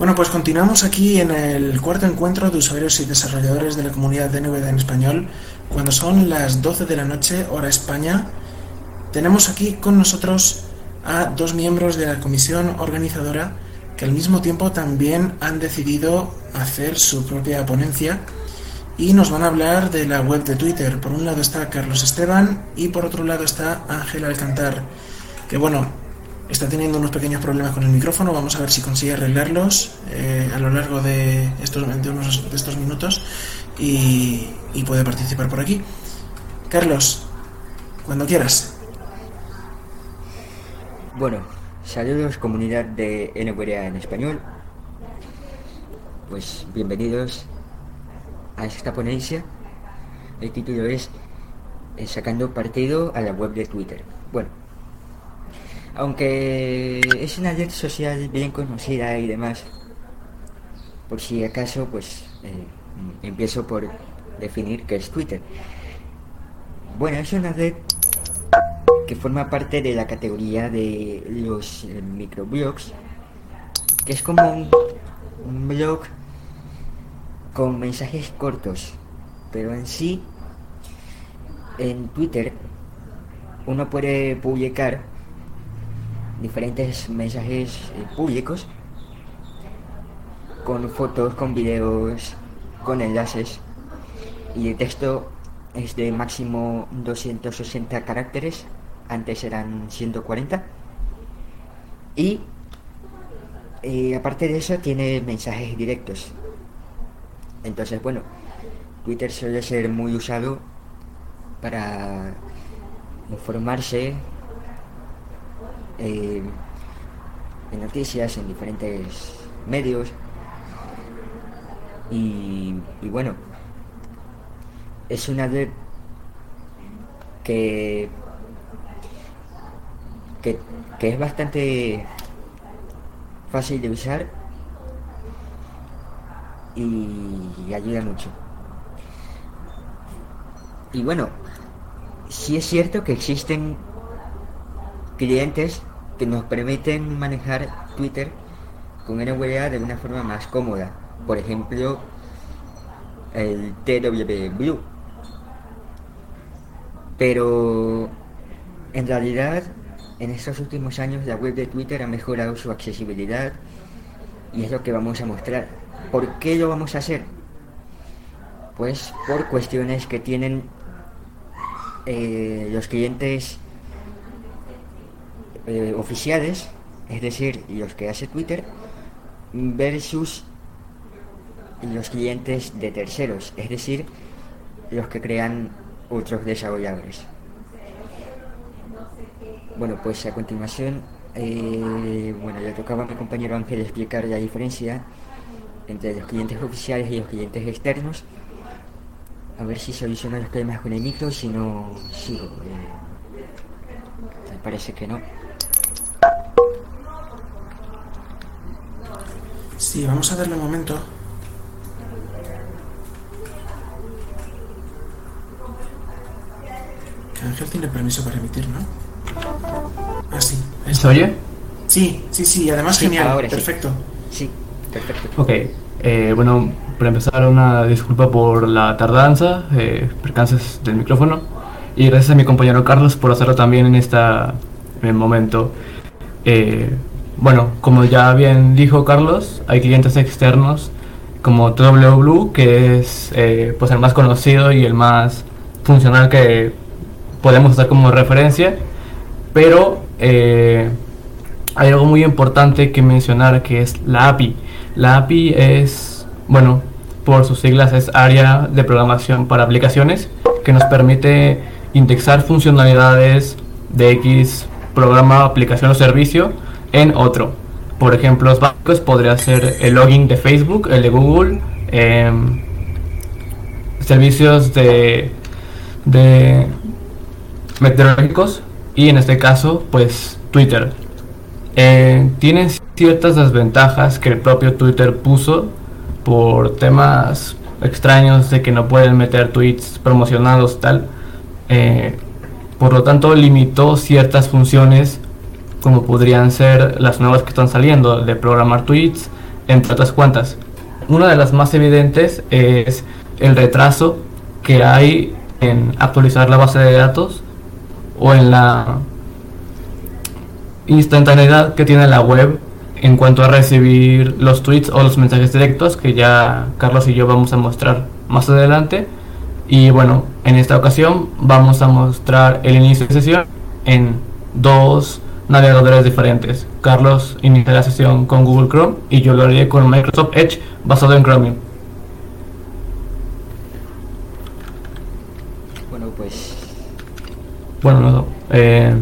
Bueno, pues continuamos aquí en el cuarto encuentro de usuarios y desarrolladores de la comunidad de NVDA en español, cuando son las 12 de la noche, hora España. Tenemos aquí con nosotros a dos miembros de la comisión organizadora que al mismo tiempo también han decidido hacer su propia ponencia y nos van a hablar de la web de Twitter. Por un lado está Carlos Esteban y por otro lado está Ángel Alcantar, que bueno, está teniendo unos pequeños problemas con el micrófono. Vamos a ver si consigue arreglarlos eh, a lo largo de estos, de unos de estos minutos y, puede participar por aquí. Carlos, cuando quieras. Bueno, saludos comunidad de NVDA en español. Pues bienvenidos a esta ponencia. El título es eh, Sacando partido a la web de Twitter. Bueno, aunque es una red social bien conocida y demás, por si acaso, pues eh, empiezo por definir qué es Twitter. Bueno, es una red que forma parte de la categoría de los eh, microblogs, que es como un, un blog con mensajes cortos, pero en sí, en Twitter, uno puede publicar diferentes mensajes eh, públicos con fotos, con videos, con enlaces y el texto es de máximo 260 caracteres, antes eran 140 y eh, aparte de eso tiene mensajes directos. Entonces, bueno, Twitter suele ser muy usado para informarse eh, en noticias, en diferentes medios. Y, y bueno, es una red que, que, que es bastante fácil de usar y ayuda mucho. Y bueno, sí es cierto que existen clientes que nos permiten manejar Twitter con NVDA de una forma más cómoda. Por ejemplo, el TW Blue. Pero en realidad, en estos últimos años la web de Twitter ha mejorado su accesibilidad y es lo que vamos a mostrar. ¿Por qué lo vamos a hacer? Pues por cuestiones que tienen eh, los clientes eh, oficiales, es decir, los que hace Twitter, versus los clientes de terceros, es decir, los que crean otros desarrolladores. Bueno, pues a continuación, eh, bueno, le tocaba a mi compañero Ángel explicar la diferencia entre los clientes oficiales y los clientes externos. A ver si soluciona los problemas con el micro, si no, sigo. me parece que no. Sí, vamos a darle un momento. Ángel tiene permiso para emitir, ¿no? Ah, sí. ¿Se oye? Sí, sí, sí, además Sí, genial, ahora sí. perfecto. Sí, perfecto. Ok. eh, bueno, para empezar, una disculpa por la tardanza, eh, percances del micrófono. Y gracias a mi compañero Carlos por hacerlo también en este momento. Eh, bueno, como ya bien dijo Carlos, hay clientes externos como TW que es eh, pues el más conocido y el más funcional que podemos usar como referencia. Pero eh, hay algo muy importante que mencionar que es la API. La API es, bueno, por sus siglas es Área de Programación para Aplicaciones, que nos permite indexar funcionalidades de X programa, aplicación o servicio en otro. Por ejemplo, los básicos podría ser el login de Facebook, el de Google, em, servicios de, de meteorológicos y en este caso, pues Twitter. Eh, tienen ciertas desventajas que el propio Twitter puso por temas extraños de que no pueden meter tweets promocionados tal. Eh, por lo tanto, limitó ciertas funciones como podrían ser las nuevas que están saliendo de programar tweets, entre otras cuantas. Una de las más evidentes es el retraso que hay en actualizar la base de datos o en la instantaneidad que tiene la web en cuanto a recibir los tweets o los mensajes directos que ya Carlos y yo vamos a mostrar más adelante. Y bueno, en esta ocasión vamos a mostrar el inicio de sesión en dos navegadores diferentes. Carlos inicia la sesión con Google Chrome y yo lo haré con Microsoft Edge basado en Chromium. Bueno, pues Bueno, no, eh,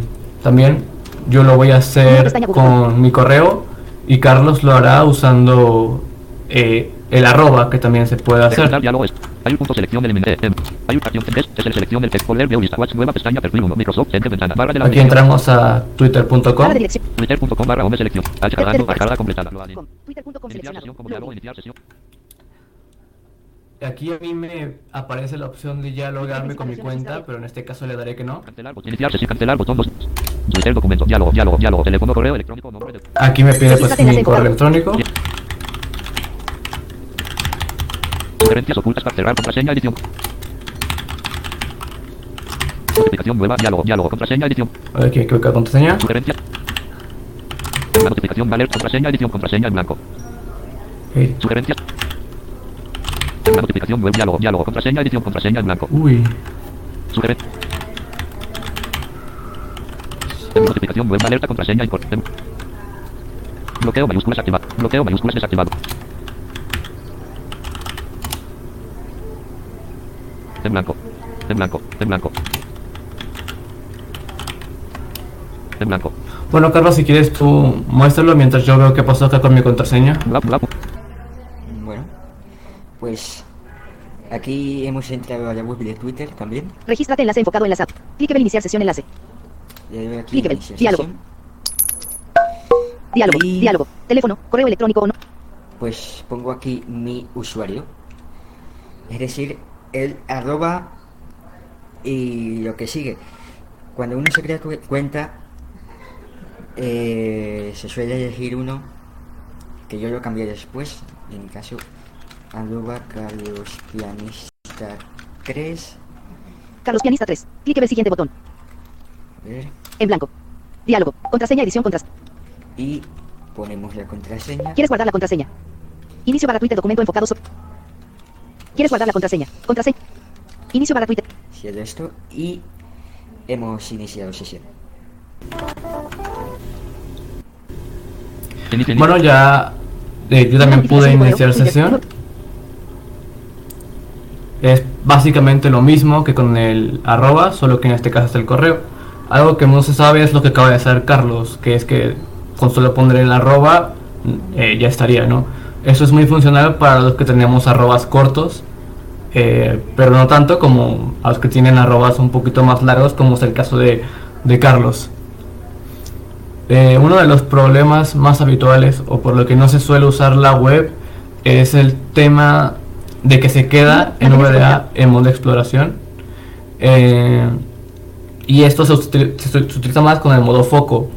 también yo lo voy a hacer con mi correo y Carlos lo hará usando eh, el arroba que también se puede hacer. Ejecutar diálogos. Hay un punto selección del menú. Em. Hay una acción. Es el selección del text folder. Veo lista. Watch nueva pestaña. Perfil 1. Microsoft. Enter ventana. Barra de la Aquí entramos a twitter.com. Twitter.com barra home selección. Cargando. Twitter. Cargada completada. Lo. Twitter.com. Aquí a mí me aparece la opción de ya logarme con mi cuenta, pero en este caso le daré que no. Cancelar. botón. Iniciar sesión. Cancelar. Botón 2. Twitter documento. Diálogo. Diálogo. Diálogo. Teléfono. Correo electrónico. Nombre de. Aquí me pide pues mi correo electrónico. Sugerencias ocultas para cerrar. Contraseña. Edición. Notificación nueva. Diálogo. Diálogo. Contraseña. Edición. A ver, creo que contraseña. Sugerencias. Una notificación. Alert. Contraseña. Edición. Contraseña en blanco. Ok. Sugerencias. Una notificación web. Diálogo. Diálogo. Contraseña. Edición. Contraseña en blanco. Uy, Sugerencia. Notificación web. Alerta. Contraseña. import- Bloqueo mayúsculas activado. Bloqueo mayúsculas desactivado. En blanco. En blanco. En blanco. En blanco. Bueno, Carlos, si quieres tú muéstralo mientras yo veo qué pasó acá con mi contraseña. Bla, bla, bueno, pues aquí hemos entrado a la web de Twitter también. Regístrate enlace enfocado en la app. Cliquebel iniciar sesión enlace. Le doy aquí Cliquebel. iniciar Diálogo. sesión. Diálogo. Y- Diálogo. Teléfono. Correo electrónico o no. Pues pongo aquí mi usuario. Es decir, el arroba y lo que sigue. Cuando uno se crea cu- cuenta, eh, se suele elegir uno que yo lo cambié después. En mi caso, arroba Carlos Pianista 3. Carlos Pianista 3. Cliquebel siguiente botón. A ver, En blanco. Diálogo. Contraseña edición contras. y ponemos la contraseña. ¿Quieres guardar la contraseña? Inicio barra Twitter documento enfocado sobre. ¿Quieres guardar la contraseña? Contraseña. Inicio barra Twitter. Cierro esto y hemos iniciado sesión. Bueno, ya eh, yo también pude iniciar sesión. Es básicamente lo mismo que con el arroba, solo que en este caso es el correo. Algo que no se sabe es lo que acaba de hacer Carlos, que es que con solo poner el arroba eh, ya estaría, ¿no? Eso es muy funcional para los que tenemos arrobas cortos, eh, pero no tanto como a los que tienen arrobas un poquito más largos, como es el caso de, de Carlos. Eh, uno de los problemas más habituales o por lo que no se suele usar la web es el tema de que se queda en VDA en modo de exploración. Eh, y esto se, util- se- se utiliza más con el modo foco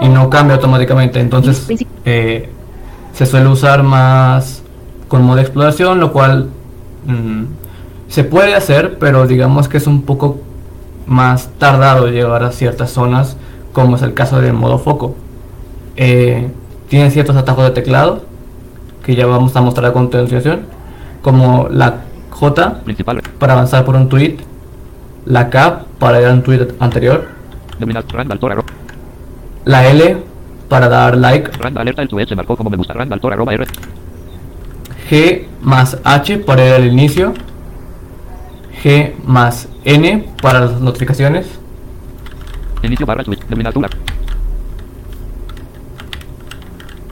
y no cambia automáticamente. Entonces eh, se suele usar más con modo de exploración, lo cual mm, se puede hacer, pero digamos que es un poco más tardado llegar a ciertas zonas, como es el caso del modo foco. Eh, tiene ciertos atajos de teclado que ya vamos a mostrar a continuación, como la J Principal. para avanzar por un tweet, la K para ir a un tweet anterior, la L para dar like. G más H para ir al inicio, G más N para las notificaciones, Inicio barra.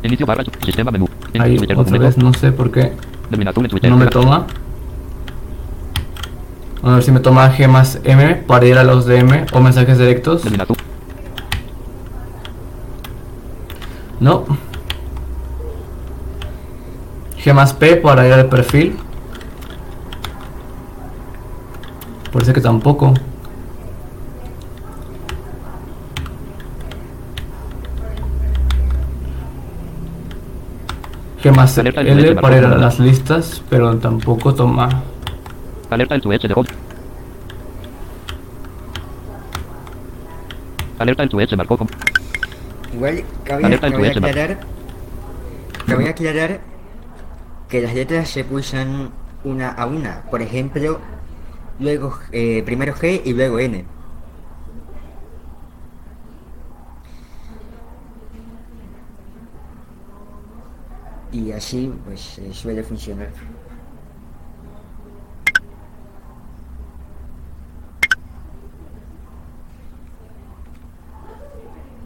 Inicio barra sistema menú. En ahí otra vez no sé por qué no me toma. A ver si me toma G más M para ir a los DM o mensajes directos. No. G más P para ir al perfil. Parece que tampoco. G más Alerta L para ir a marcó. las listas, pero tampoco toma. Alerta el switch de home. Alerta el switch se marcó como. Igual cabe, Alerta en tu aclarar, cabe aclarar que las letras se pulsan una a una. Por ejemplo, luego eh, primero G y luego N. Y así pues eh, suele funcionar.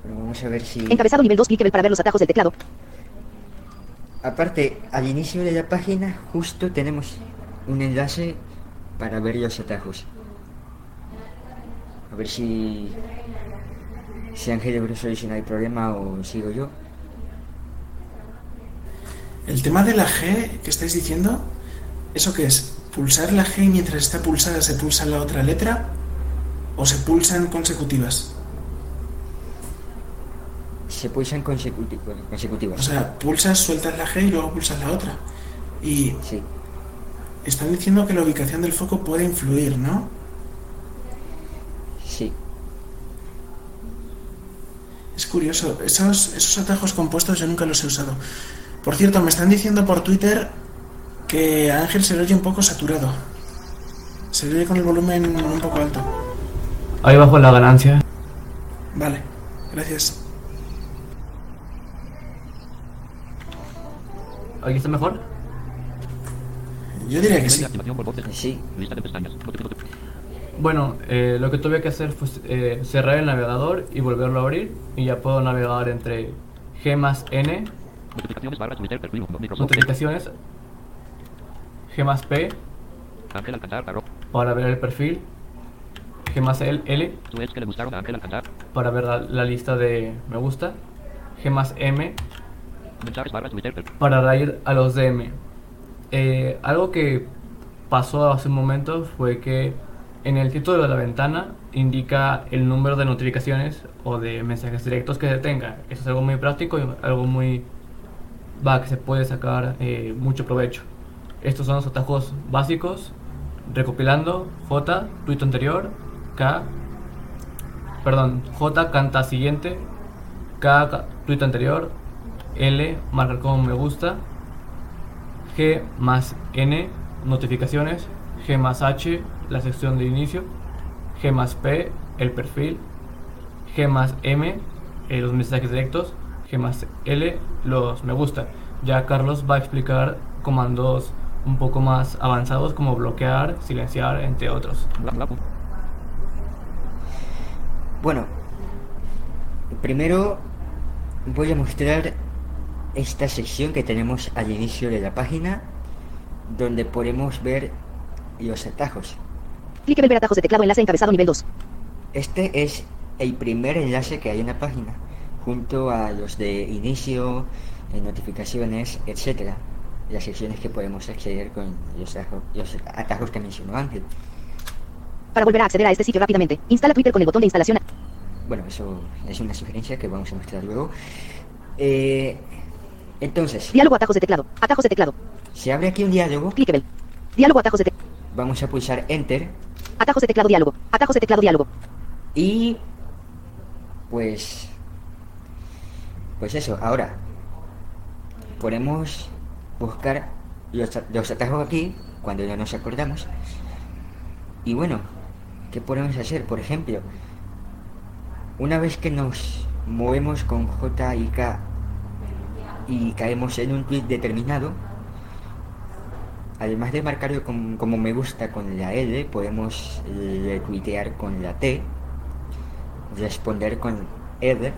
Pero vamos a ver si... Encabezado nivel 2, clickable para ver los atajos del teclado. Aparte, al inicio de la página justo tenemos un enlace para ver los atajos. A ver si... Si Ángel logró solucionar el problema o sigo yo. El tema de la G que estáis diciendo, ¿eso qué es? ¿Pulsar la G y mientras está pulsada se pulsa la otra letra? ¿O se pulsan consecutivas? Se pulsan consecuti- O sea, pulsas, sueltas la G y luego pulsas la otra. Y Sí. Están diciendo que la ubicación del foco puede influir, ¿no? Sí. Es curioso, esos, esos atajos compuestos yo nunca los he usado. Por cierto, me están diciendo por Twitter que a Ángel se le oye un poco saturado. Se le oye con el volumen un poco alto. Ahí bajo la ganancia. Vale, gracias. ¿Aquí está mejor? Yo diría que sí. Sí. Bueno, eh, lo que tuve que hacer fue eh, cerrar el navegador y volverlo a abrir. Y ya puedo navegar entre G más N, Notificaciones barra Twitter perfil notificaciones, G más P para ver el perfil, G más L, L que le gustaron a para ver la, la lista de me gusta, G más M Mensajes barra Twitter para ir a los DM. Eh, algo que pasó hace un momento fue que en el título de la ventana indica el número de notificaciones o de mensajes directos que se tenga. Eso es algo muy práctico y algo muy... va, que se puede sacar eh, mucho provecho. Estos son los atajos básicos, recopilando J, tuit anterior, K, perdón, J canta siguiente, K, tuit anterior, L, marcar como me gusta, G más N, notificaciones, G más H, la sección de inicio, G más P, el perfil, G más M, eh, los mensajes directos, G más L, los me gusta. Ya Carlos va a explicar comandos un poco más avanzados como bloquear, silenciar, entre otros. Bueno, primero voy a mostrar esta sección que tenemos al inicio de la página donde podemos ver los atajos. Clickable ver atajos de teclado enlace encabezado nivel 2. Este es el primer enlace que hay en la página, junto a los de inicio, eh, notificaciones, etcétera. Las secciones que podemos acceder con los, ajo- los atajos que mencionó Ángel. Para volver a acceder a este sitio rápidamente, instala Twitter con el botón de instalación. Bueno, eso es una sugerencia que vamos a mostrar luego. Eh, entonces, Diálogo atajos de teclado. Atajos de teclado. se abre aquí un diálogo, Clickable. Diálogo atajos de teclado. vamos a pulsar Enter Atajos de teclado diálogo. Atajos de teclado diálogo. y pues pues eso, ahora podemos buscar los, los atajos aquí cuando no nos acordamos. Y bueno, ¿qué podemos hacer? Por ejemplo, una vez que nos movemos con J y K y caemos en un tweet determinado, además de marcarlo como me gusta con la L, podemos retuitear con la T, responder con R,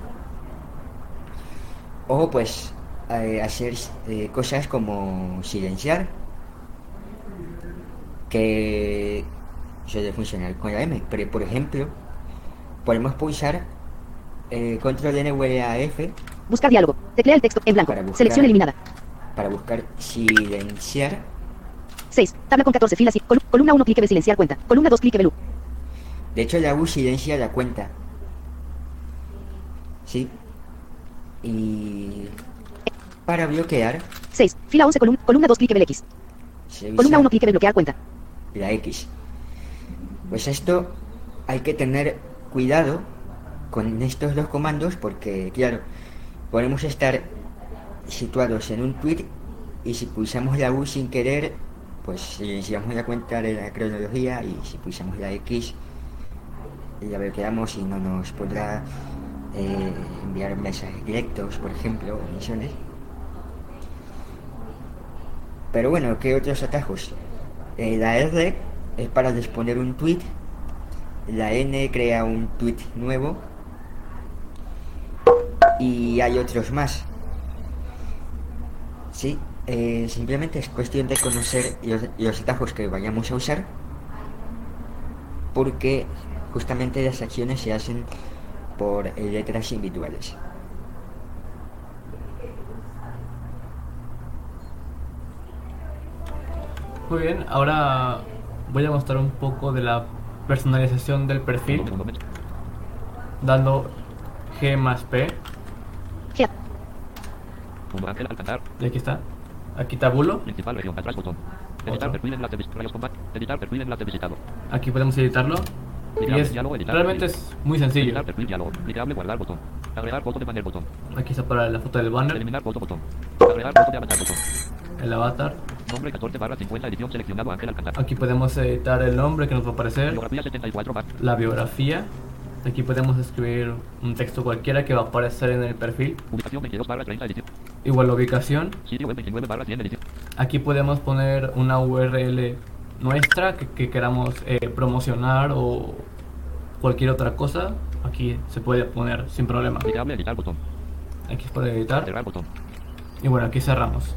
o pues eh, hacer eh, cosas como silenciar, que suele funcionar con la M, pero por ejemplo, podemos pulsar eh, control N vuelve a F Buscar diálogo. Teclea el texto en blanco. Buscar. Selección eliminada. para buscar silenciar 6. Tabla con 14 filas y colu- columna 1 clickable silenciar cuenta. Columna 2 clickable U. De hecho, la U silencia la cuenta. ¿Sí? Y para bloquear, 6. Fila 11, columna, columna 2, clique X. Se avisa Columna 1, clique bloquear cuenta. la X. Pues esto hay que tener cuidado con estos dos comandos porque, claro, podemos estar situados en un tweet y si pulsamos la U sin querer, pues eh, si vamos a cuenta de la cronología y si pulsamos la X, la bloqueamos y no nos podrá eh, enviar mensajes directos, por ejemplo, o misiones. Pero bueno, ¿qué otros atajos? Eh, la R es para disponer un tweet. La N crea un tweet nuevo. Y hay otros más. Sí, eh, simplemente es cuestión de conocer los, los atajos que vayamos a usar. Porque justamente las acciones se hacen por eh, letras individuales. Muy bien, ahora voy a mostrar un poco de la personalización del perfil dando G más P. Ángel. Y aquí está. Aquí tabulo. Principal región. Atrás botón. Editar Otro. perfil enlace vis- rayos combat. Editar perfil enlace visitado. Aquí podemos editarlo. Y es, diálogo, editar realmente es muy sencillo. Editar perfil diálogo. Clicable guardar botón. Agregar foto de banner botón. Aquí está para la foto del banner, Eliminar foto botón. Agregar foto de avatar botón. el avatar. Nombre 14 barra 50 edición seleccionado Ángel alcanzar. Aquí podemos editar el nombre que nos va a aparecer, Biografía 74 barra. la biografía. Aquí podemos escribir un texto cualquiera que va a aparecer en el perfil. Ubicación 22 barra 30 edición. Igual la ubicación. Sitio web 29 barra 100 edición. Aquí podemos poner una URL nuestra que, que queramos eh, promocionar o cualquier otra cosa. Aquí se puede poner sin problema. Aquí se puede editar. Y bueno, aquí cerramos.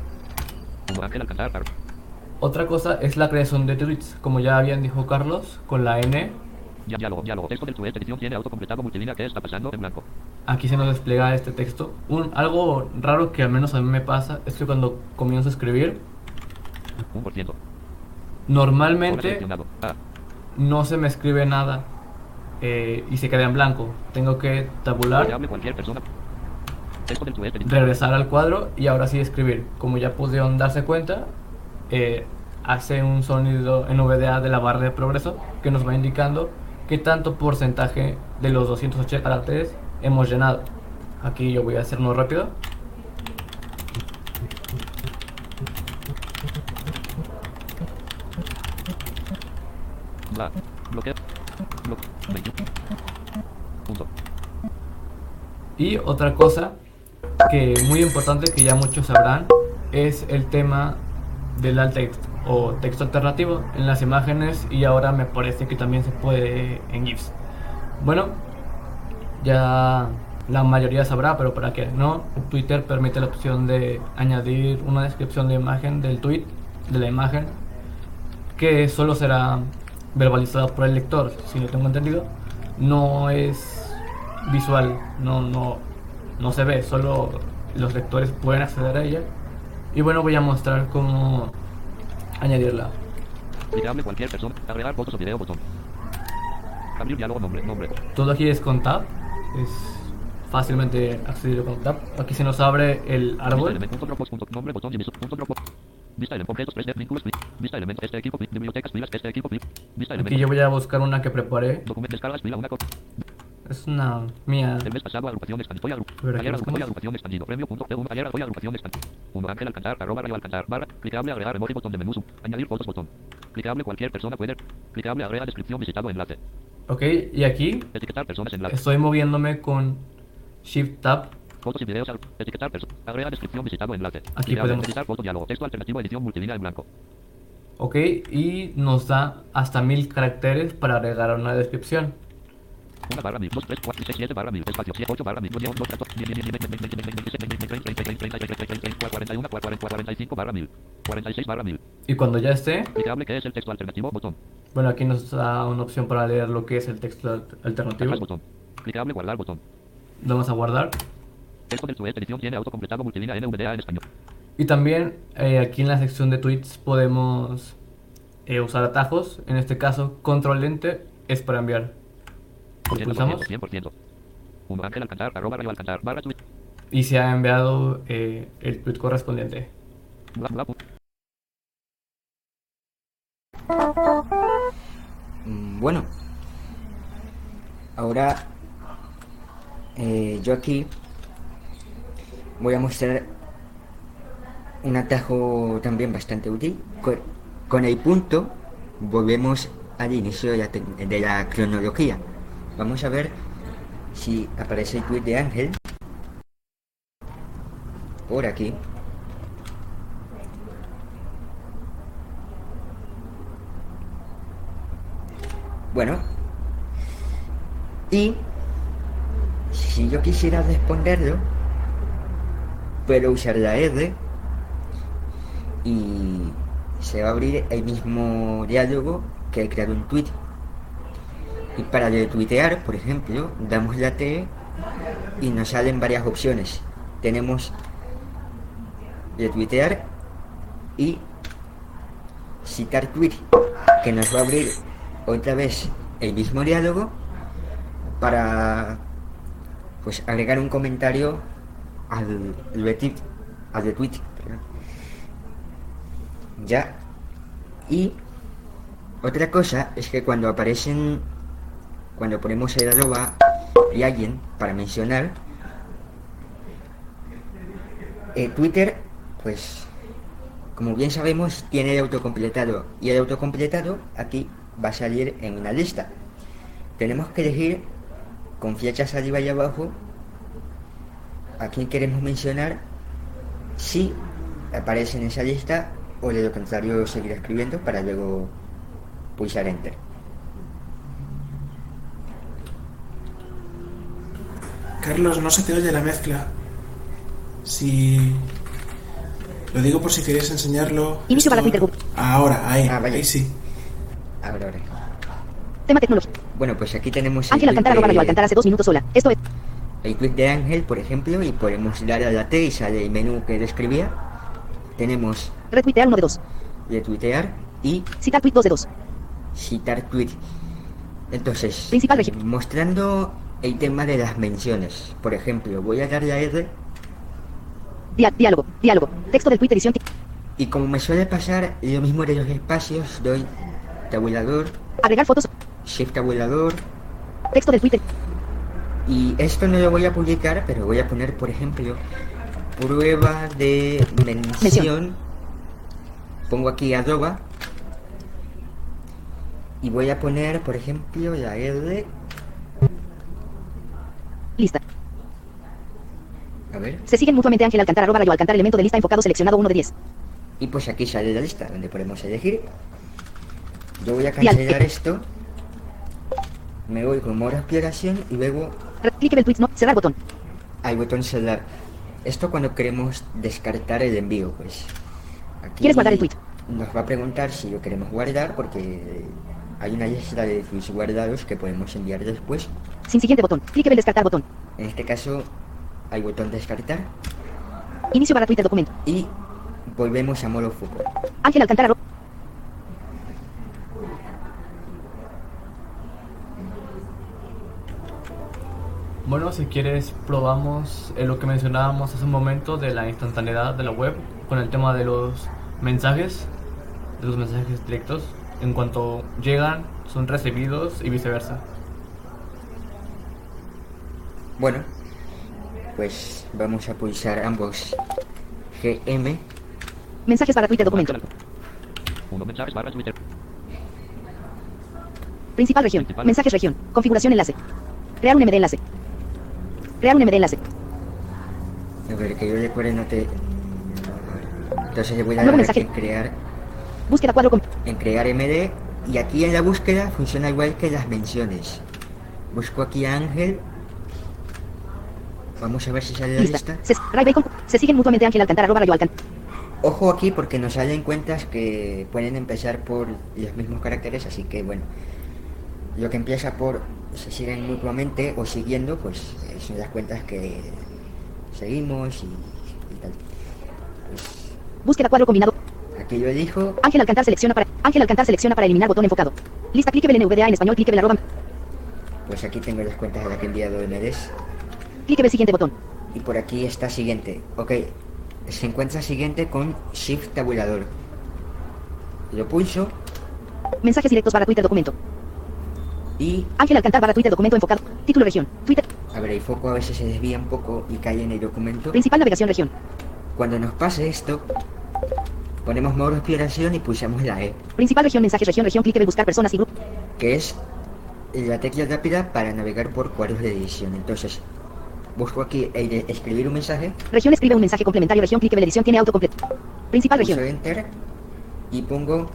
Otra cosa es la creación de tweets. Como ya bien dijo Carlos, con la N, diálogo, diálogo. Texto del edición tiene autocompletado multilínea que está pasando en blanco. aquí se nos despliega este texto. Un, algo raro que al menos a mí me pasa es que cuando comienzo a escribir, 1%. Ahora normalmente. Ah, no se me escribe nada eh, y se queda en blanco. Tengo que tabular. Regresar al cuadro y ahora sí escribir. Como ya pudieron darse cuenta, eh, hace un sonido en VDA de la barra de progreso que nos va indicando qué tanto porcentaje de los 280 caracteres hemos llenado. Aquí yo voy a hacerlo rápido. Bla. Bloqueo. Bloqueo. 21. Punto. Y otra cosa que muy importante que ya muchos sabrán es el tema del alt text o texto alternativo en las imágenes y ahora me parece que también se puede en GIFs. Bueno, ya la mayoría sabrá, pero para que no, Twitter permite la opción de añadir una descripción de imagen del tweet, de la imagen, que solo será verbalizada por el lector, si no tengo entendido. No es visual, no, no, no se ve, solo los lectores pueden acceder a ella. Y bueno, voy a mostrar cómo añadirla. Clicable cualquier persona. Agregar fotos o video botón. Diálogo nombre. Nombre. Todo aquí es con tab, es fácilmente accedible con tab. Aquí se nos abre el árbol. element, punto Dropbox, punto nombre botón y visu- punto Dropbox. Vista element. Objetos 3D. Vínculos. clic. Vista element. Este equipo. clic. Bibliotecas. Filas. Este equipo. clic. Vista Aquí yo voy a buscar una que preparé. Documentos. Descargas. Una. Es una mía. El mes pasado, agrupación aquí ayer, los agru- hoy comandos. agrupación expandido. Premio punto P1. Ayer, hoy agrupación expandido. Uno ángel alcanzar, arroba rayo alcanzar, barra, clicable agregar emoji botón de menú, añadir fotos botón. Clicable cualquier persona puede, clicable agrega descripción visitado enlace. Ok, y aquí Etiquetar personas enlace. estoy moviéndome con Shift Tab. Fotos y videos, etiquetar personas, agrega descripción visitado enlace. Aquí Clicable, podemos- editar foto diálogo, texto alternativo edición multilínea en blanco. Ok, y nos da hasta mil caracteres para agregar una descripción. Una barra mil, dos, tres, cuatro, seis, siete barra mil, espacio, siete, ocho barra y cuando ya esté, que es el texto alternativo, botón. bueno, aquí nos da una opción para leer lo que es el texto al- alternativo. Botón. Guardar, botón. Vamos a guardar. Edición tiene en. Y también eh, aquí en la sección de tweets podemos eh, usar atajos. En este caso, control enter es para enviar. Lo 100%, pulsamos 100%. Uno ángel alcanzar, arroba rayo alcanzar, barra tweet. y se ha enviado eh, el tweet correspondiente. Bla, bla, pu- Mm, Bueno, ahora eh, yo aquí voy a mostrar un atajo también bastante útil. Con, con el punto volvemos al inicio de la, tec- de la cronología. Vamos a ver si aparece el tweet de Ángel por aquí. Bueno. Y si yo quisiera responderlo, puedo usar la R y se va a abrir el mismo diálogo que he creado un tweet. Y para retuitear, por ejemplo, damos la T y nos salen varias opciones. Tenemos retuitear y citar tweet, que nos va a abrir otra vez el mismo diálogo para pues agregar un comentario al retweet, al retweet, ya y otra cosa es que cuando aparecen cuando ponemos el arroba y alguien para mencionar eh, Twitter pues como bien sabemos tiene el autocompletado. Y el autocompletado aquí va a salir en una lista. Tenemos que elegir con flechas arriba y abajo a quién queremos mencionar si aparece en esa lista o de lo contrario seguir escribiendo para luego pulsar enter Carlos, no se te oye la mezcla. Si... Lo digo por si queréis enseñarlo. Inicio para Twitter. Ahora, ahí, Ah, vale. ahí sí. ahora ahora Tema tecnología. bueno pues aquí tenemos el Ángel arroba de- Radio Alcántara hace dos minutos sola. Esto es. el tweet de Ángel, por ejemplo, y podemos dar a la T y sale el menú que describía. Tenemos Retuitear uno de dos. retuitear y Citar tweet 2 de 2. citar tweet. Entonces, Principal región. mostrando el tema de las menciones. Por ejemplo, voy a darle a R diálogo. Diálogo. Texto del tweet edición. y como me suele pasar lo mismo de los espacios, doy tabulador, Agregar fotos. shift tabulador Texto del Twitter. y esto no lo voy a publicar, pero voy a poner, por ejemplo, prueba de mención. Mención. Pongo aquí arroba y voy a poner, por ejemplo, la R. Lista. A ver. Se siguen mutuamente Ángel Alcántara arroba Radio Alcántara elemento de lista enfocado seleccionado 1 de 10. Y pues aquí sale la lista donde podemos elegir. Yo voy a cancelar esto. Me voy con modo exploración y luego Clique del tweet no. Cerrar botón. al botón cerrar. Esto cuando queremos descartar el envío, pues. Aquí ¿Quieres guardar el tweet? Nos va a preguntar si lo queremos guardar porque hay una lista de tweets guardados que podemos enviar después. Sin siguiente botón. Clique del descartar botón. En este caso, hay botón descartar Inicio para Twitter documento. y volvemos a modo foco. Ángel Alcántara. Bueno, si quieres probamos eh, lo que mencionábamos hace un momento de la instantaneidad de la web con el tema de los mensajes, de los mensajes directos. En cuanto llegan, son recibidos y viceversa. Bueno, pues vamos a pulsar ambos GM Mensajes para Twitter documento. Uno mensajes barra Twitter. Principal región. Principal. Mensajes región. Configuración enlace. Crear un MD enlace. Crear un MD enlace. A ver, que yo recuerde no te... Entonces le voy a dar mensaje. en crear, Búsqueda cuadro con. en crear MD y aquí en la búsqueda funciona igual que las menciones. Busco aquí a Ángel. Vamos a ver si sale la Lista. Se, Ray Bacon. Se siguen mutuamente Ángel Alcántara arroba Alcántara. Ojo aquí porque nos salen cuentas que pueden empezar por los mismos caracteres, así que bueno, lo que empieza por se siguen mutuamente o siguiendo, pues eh, son las cuentas que seguimos y, y tal. Pues Búsqueda cuadro combinado. aquí yo elijo, Ángel Alcántara selecciona para. Ángel Alcántara selecciona para eliminar botón enfocado. Lista clique NVDA en español clique del arroba. pues aquí tengo las cuentas de las que he enviado MDs Clique del siguiente botón. y por aquí está siguiente. Ok, se encuentra siguiente con Shift tabulador. Lo pulso Mensajes directos barra Twitter documento. y Ángel Alcantar barra Twitter documento enfocado. Título región. Twitter. a ver, el foco a veces se desvía un poco y cae en el documento. Principal navegación región. Cuando nos pase esto, ponemos modo exploración y pulsamos la E, Principal región mensajes región región clique de buscar personas y grupos. que es la tecla rápida para navegar por cuadros de edición. Entonces, busco aquí el de escribir un mensaje, Región escribe un mensaje complementario región clique de edición tiene autocompleto. Principal región. Enter y pongo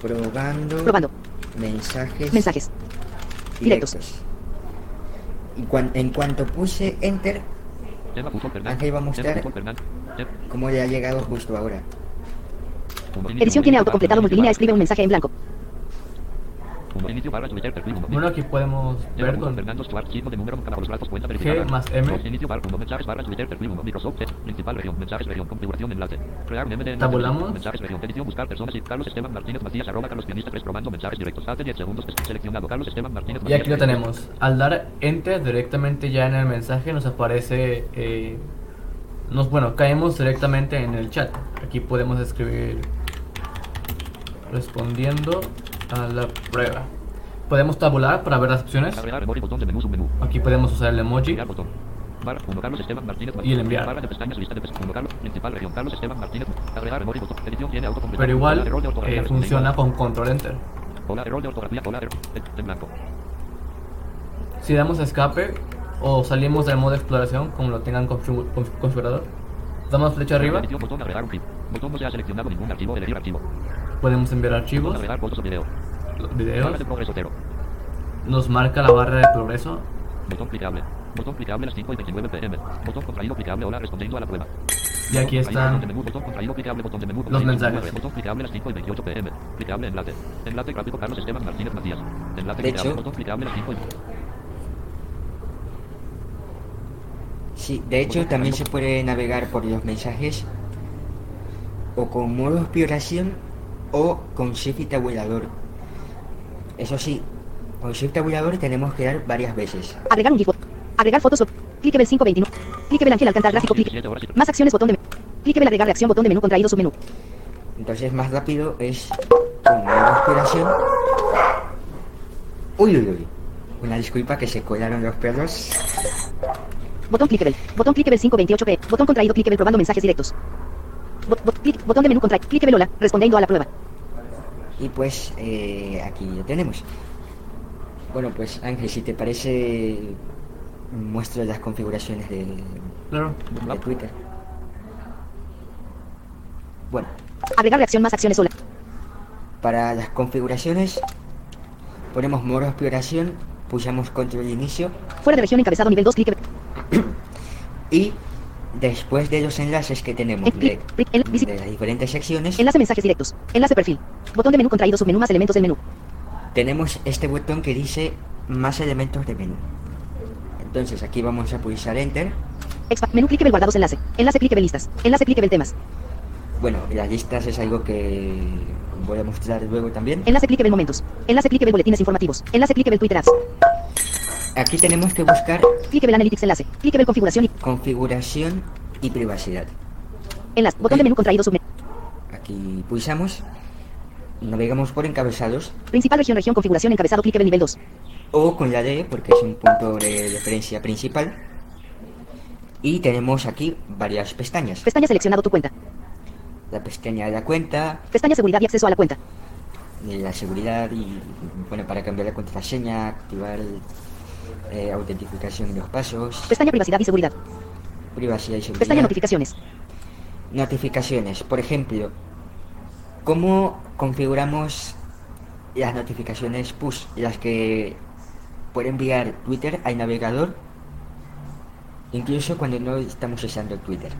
probando, Probando. mensajes, Mensajes. Directos. directos. Y cuan- en cuanto puse Enter. Ángel va a mostrar como le ha llegado justo ahora. Edición tiene autocompletado multilínea escribe un mensaje en blanco. barra, como inicio, barra, Twitter, perfil, uno. Bueno, aquí podemos ver con. G más M. Tabulamos. Mensajes, región, edición, buscar personas y Carlos Esteban Martínez Macías, arroba Carlos Pianista, tres, probando mensajes directos. Hace 10 segundos, seleccionado. Carlos Esteban Martínez Y Macías. aquí lo tenemos. Al dar enter directamente ya en el mensaje nos aparece, eh, nos, bueno, caemos directamente en el chat. Aquí podemos escribir respondiendo a la prueba. Podemos tabular para ver las opciones. Aquí podemos usar el emoji. Enviar botón. Barra, uno, Carlos Esteban Martínez Y el enviar. Barra de pestañas, lista de pestañas. Uno, Carlos, principal región. Carlos Esteban Martínez. Agregar emoji, botón. Edición tiene autocompletado. Pero igual Hola, eh, funciona con control enter. Hola, error de ortografía. Hola, error. En blanco. Si damos escape o salimos del modo exploración como lo tengan config- conf- configurado, damos flecha arriba, Edición, botón, agregar un clip. Botón no se ha seleccionado ningún archivo. Elegir archivo. Podemos enviar archivos, video. videos, de progreso cero. nos marca la barra de progreso Botón clicable. Botón clicable las 5 y 29 pm. Botón contraído clicable. Hola, respondiendo a la prueba. y aquí están menú, botón contraído, clicable, botón de menú, Los mensajes. 29, Botón clicable las 5 y 28 pm. Clicable enlace. Enlace gráfico Carlos Esteban Martínez Macías. Enlace De clicable, hecho- botón clicable las 5 y... Sí, de hecho también se puede navegar por los mensajes o con modo exploración o con Shift y tabulador. Eso sí, con Shift tabulador tenemos que dar varias veces. Agregar un GIF. Agregar fotos. o- Clique del 529. Clique del Ángel Alcantar gráfico. Clique. 17 horas y... Más acciones botón de menú. Clique del agregar reacción botón de menú contraído submenú. Entonces más rápido es con modo exploración. Uy, uy, uy. Una disculpa que se colaron los perros. Botón cliquebel. Botón cliquebel 528p. Botón contraído cliquebel probando mensajes directos. Bot- bot- clic- botón de menú contraído. Cliquebel hola. Respondiendo a la prueba. Y pues eh, aquí lo tenemos. Bueno, pues Ángel, si te parece, muestro las configuraciones de, claro, de Twitter. Bueno, Agregar reacción más acciones sola. para las configuraciones ponemos modo exploración, pulsamos control inicio Fuera de región encabezado nivel 2 cliquebel. y después de los enlaces que tenemos clic, de, visit- de las diferentes secciones, Enlace mensajes directos. Enlace perfil. Botón de menú contraído submenú más elementos del menú. tenemos este botón que dice más elementos de menú. Entonces aquí vamos a pulsar enter. Expa menú cliquebel guardados enlace. Enlace cliquebel listas. Enlace cliquebel temas. Bueno, las listas es algo que voy a mostrar luego también. Enlace cliquebel momentos. Enlace cliquebel boletines informativos. Enlace cliquebel Twitter ads. Aquí tenemos que buscar Cliquebel analytics enlace. Cliquebel configuración y configuración y privacidad. enlace. Botón de menú contraído submenú. Aquí pulsamos, navegamos por encabezados Principal región región configuración encabezado cliquebel nivel 2. o con la D porque es un punto de referencia principal. Y tenemos aquí varias pestañas. Pestaña seleccionado tu cuenta. La pestaña de la cuenta, Pestaña seguridad y acceso a la cuenta. la seguridad y bueno, para cambiar la contraseña, activar eh, autentificación y los pasos, Pestaña privacidad y seguridad. privacidad y seguridad. Pestaña notificaciones. Notificaciones. Por ejemplo, ¿cómo configuramos las notificaciones push? Las que puede enviar Twitter al navegador, incluso cuando no estamos usando Twitter.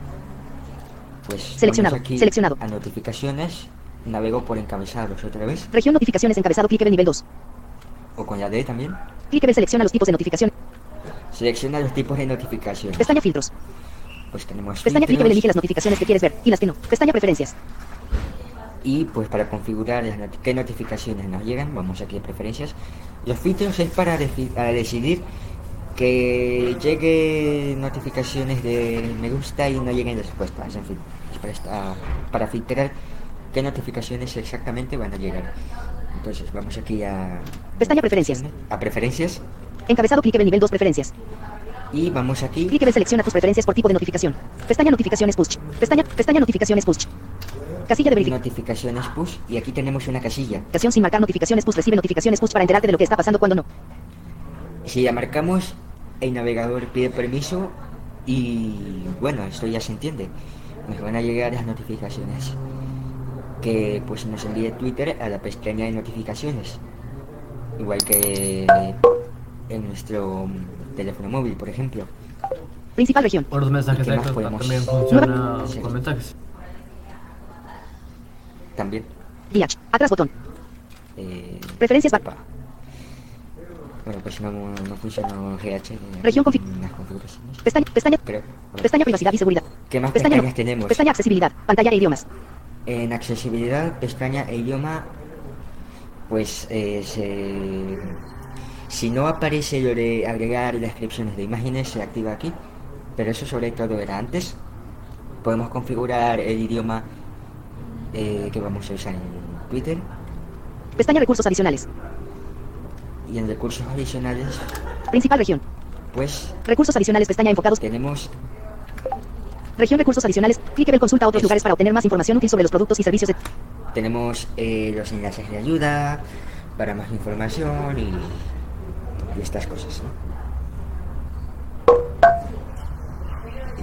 Pues Seleccionado, aquí seleccionado. a notificaciones, navego por encabezados otra vez, Región notificaciones encabezado cliquebel nivel 2. o con la D también. Cliquebel selecciona los tipos de notificación. Selecciona los tipos de notificaciones. Pestaña filtros. Pues tenemos Pestaña filtros. cliquebel elige las notificaciones que quieres ver y las que no. Pestaña preferencias. Y pues para configurar las noti- qué notificaciones nos llegan, vamos aquí a preferencias. Los filtros es para decidir que llegue notificaciones de me gusta y no lleguen respuestas, en fin, es para, esta- para filtrar qué notificaciones exactamente van a llegar. Entonces vamos aquí a Pestaña Preferencias. a preferencias Encabezado cliquable nivel 2 Preferencias. y vamos aquí Cliquable selecciona tus preferencias por tipo de notificación. Pestaña Notificaciones Push. Pestaña, pestaña Notificaciones Push. Casilla de verificación. notificaciones push y aquí tenemos una casilla. sin marcar notificaciones push. Recibe notificaciones push para enterarte de lo que está pasando cuando no. Si la marcamos, el navegador pide permiso y bueno, esto ya se entiende. Nos van a llegar las notificaciones que pues nos envíe Twitter a la pestaña de notificaciones. Igual que en nuestro teléfono móvil, por ejemplo. Principal región. Por los mensajes ¿Qué más directos podemos? también funciona Nueva- con mensajes. También. DH. Atrás botón. eh, Preferencias bar. pa. Bueno, pues no, no funcionó GH Región config-. Pestaña, pestaña, Creo. pestaña privacidad y seguridad. ¿Qué más Pestaña, pestañas tenemos? pestaña accesibilidad. Pantalla e idiomas. En accesibilidad, pestaña e idioma, pues eh, se- si no aparece lo de agregar descripciones de imágenes, se activa aquí. Pero eso sobre todo era antes. Podemos configurar el idioma eh, que vamos a usar en Twitter. Pestaña recursos adicionales. Y en recursos adicionales, Principal región. pues Recursos adicionales. Pestaña enfocados. tenemos Región recursos adicionales. Clique ver consulta a otros Es- lugares para obtener más información útil sobre los productos y servicios de tenemos eh, los enlaces de ayuda para más información y, y estas cosas. ¿no?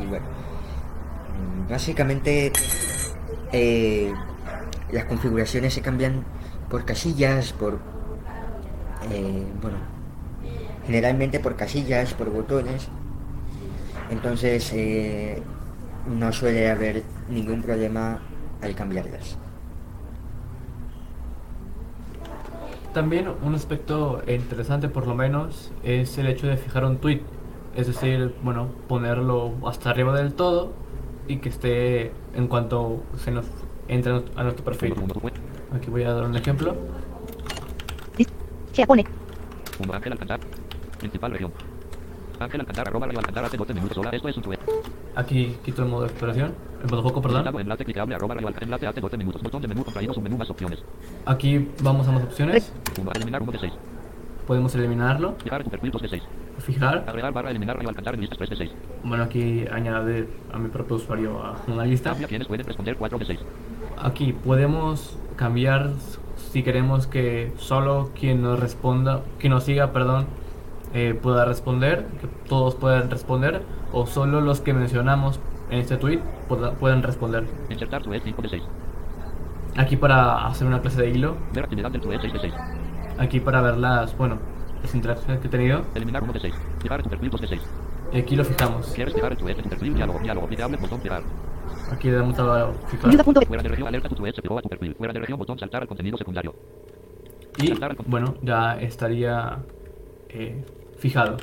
Y bueno, mm, básicamente eh, las configuraciones se cambian por casillas, por eh, bueno, generalmente por casillas, por botones. Entonces no suele haber ningún problema al cambiarlas. También un aspecto interesante por lo menos es el hecho de fijar un tweet. Es decir, bueno, ponerlo hasta arriba del todo y que esté en cuanto se nos entre a nuestro perfil. Aquí voy a dar un ejemplo. Ángel Alcázar. Principal región. Ángel Alcázar, arroba radio Alcázar hace 12 minutos. Hola, esto es un tweet. Aquí quito el modo de exploración, el modo foco, perdón. Enlace clicable, arroba radio Alcázar. Enlace hace 12 minutos. Botón de menú contraído, un menú más opciones. Aquí vamos a más opciones. Eliminar 1 de 6. Podemos eliminarlo, Fijar tu perfil 2 de 6. fijar. Agregar barra eliminar radio Alcázar en listas 3 de 6. Bueno, aquí añadir a mi propio usuario a una lista. Cambia quienes pueden responder 4 de 6. Aquí podemos cambiar si queremos que solo quien nos responda, quien nos siga, perdón, eh, pueda responder, que todos puedan responder, o solo los que mencionamos en este tweet pueda- pueden responder. Insertar tu 5 de 6. Aquí para hacer una clase de hilo, Ver actividad del tu 6 de 6. aquí para ver las, bueno, las interacciones que he tenido, Eliminar 1 de 6. Fijar tu perfil 2 de 6. y aquí lo fijamos. ¿Quieres fijar tu tu perfil? Diálogo, diálogo. Aplicable, botón fijar. Aquí le damos a fijar. Ayuda punto. Fuera de región, alerta tu tu pegó a tu perfil. Fuera de región, botón saltar al contenido secundario. Y bueno, ya estaría eh, fijado.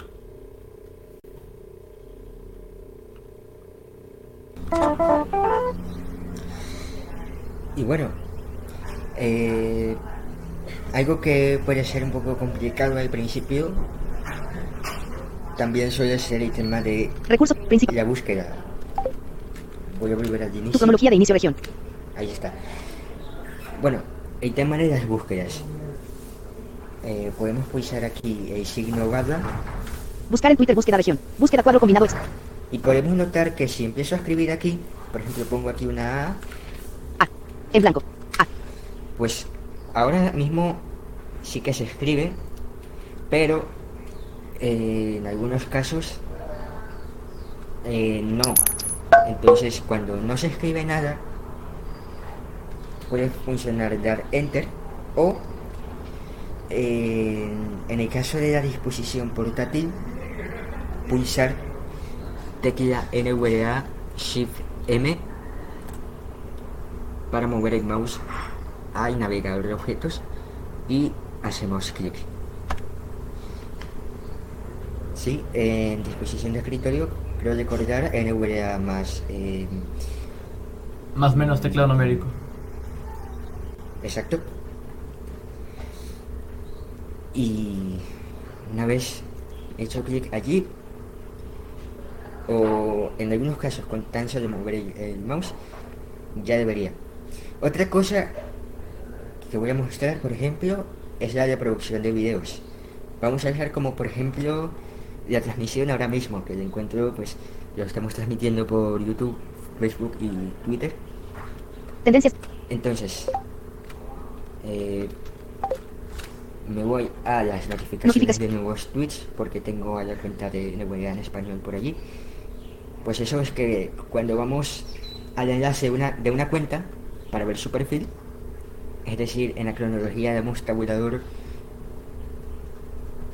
Y bueno, eh, algo que puede ser un poco complicado al principio, también suele ser el tema de Recurso principal. la búsqueda. Voy a volver al Tu inicio. cronología de inicio región. Ahí está. Bueno, el tema de las búsquedas. Eh, podemos pulsar aquí el signo barra Buscar en Twitter búsqueda región. Búsqueda cuadro combinado. ex- y podemos notar que si empiezo a escribir aquí, por ejemplo pongo aquí una A, A. En blanco. A. pues ahora mismo sí que se escribe, pero eh, en algunos casos eh, no. Entonces cuando no se escribe nada, puede funcionar dar enter o eh, en el caso de la disposición portátil, pulsar tecla NVDA Shift M para mover el mouse al navegador de objetos y hacemos clic. Sí, en disposición de escritorio creo recordar NVDA más eh, Más menos teclado numérico. exacto. Y una vez hecho clic allí o en algunos casos con tan solo mover el, el mouse ya debería. Otra cosa que voy a mostrar, por ejemplo, es la de producción de videos. Vamos a dejar como por ejemplo la transmisión ahora mismo, que el encuentro pues lo estamos transmitiendo por YouTube, Facebook y Twitter. Tendencias. Entonces, eh, me voy a las notificaciones de nuevos tweets porque tengo a la cuenta de Nueva en español por allí. Pues eso es que cuando vamos al enlace de una, de una cuenta para ver su perfil, es decir, en la cronología damos tabulador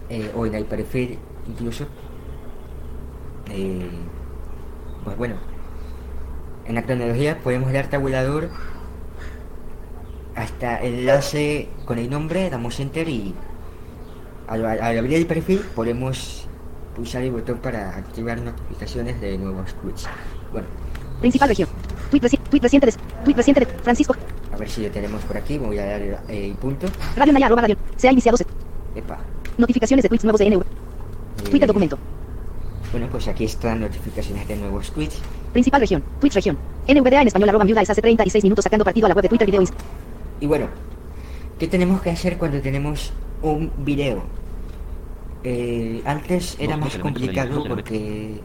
eh, o en el perfil incluso, eh, pues bueno, en la cronología podemos dar tabulador hasta el enlace con el nombre, damos enter y al, al abrir el perfil podemos pulsar el botón para activar notificaciones de nuevos tweets. Bueno, Principal región. Tweet, reci- tweet reciente de, tweet reciente de Francisco. a ver si lo tenemos por aquí, voy a dar el, el punto. Radio Naya arroba radio. Se ha iniciado. Epa. Notificaciones de tweets nuevos de NV. eh, Twitter documento. Bueno, pues aquí están notificaciones de nuevos tweets. Principal región. Tweet región. NVDA en español arroba viuda es hace 36 minutos sacando partido a la web de Twitter video. Y bueno, ¿qué tenemos que hacer cuando tenemos un video? Eh, antes era más complicado porque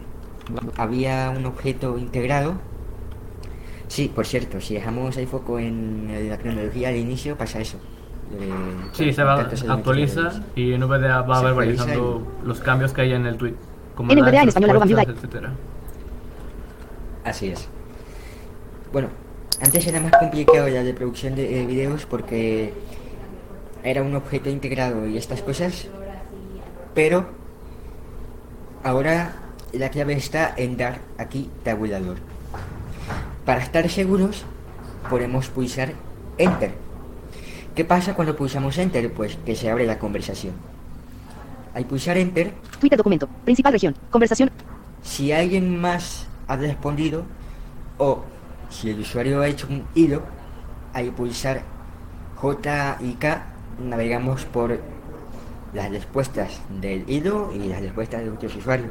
había un objeto integrado. Sí, por cierto, si dejamos el foco en la cronología al inicio pasa eso. Eh, Sí, se va, actualiza y en NVDA va verbalizando los cambios que hay en el tweet. Como en español, arroba respuestas, viuda. etcétera. Así es. Bueno, antes era más complicado la de producción de eh, videos porque era un objeto integrado y estas cosas, pero ahora la clave está en dar aquí tabulador. Para estar seguros podemos pulsar Enter. ¿Qué pasa cuando pulsamos Enter? Pues que se abre la conversación. Al pulsar Enter, Twitter documento. Principal región. Conversación. si alguien más ha respondido o si el usuario ha hecho un hilo, al pulsar J y K navegamos por las respuestas del hilo y las respuestas de otros usuarios.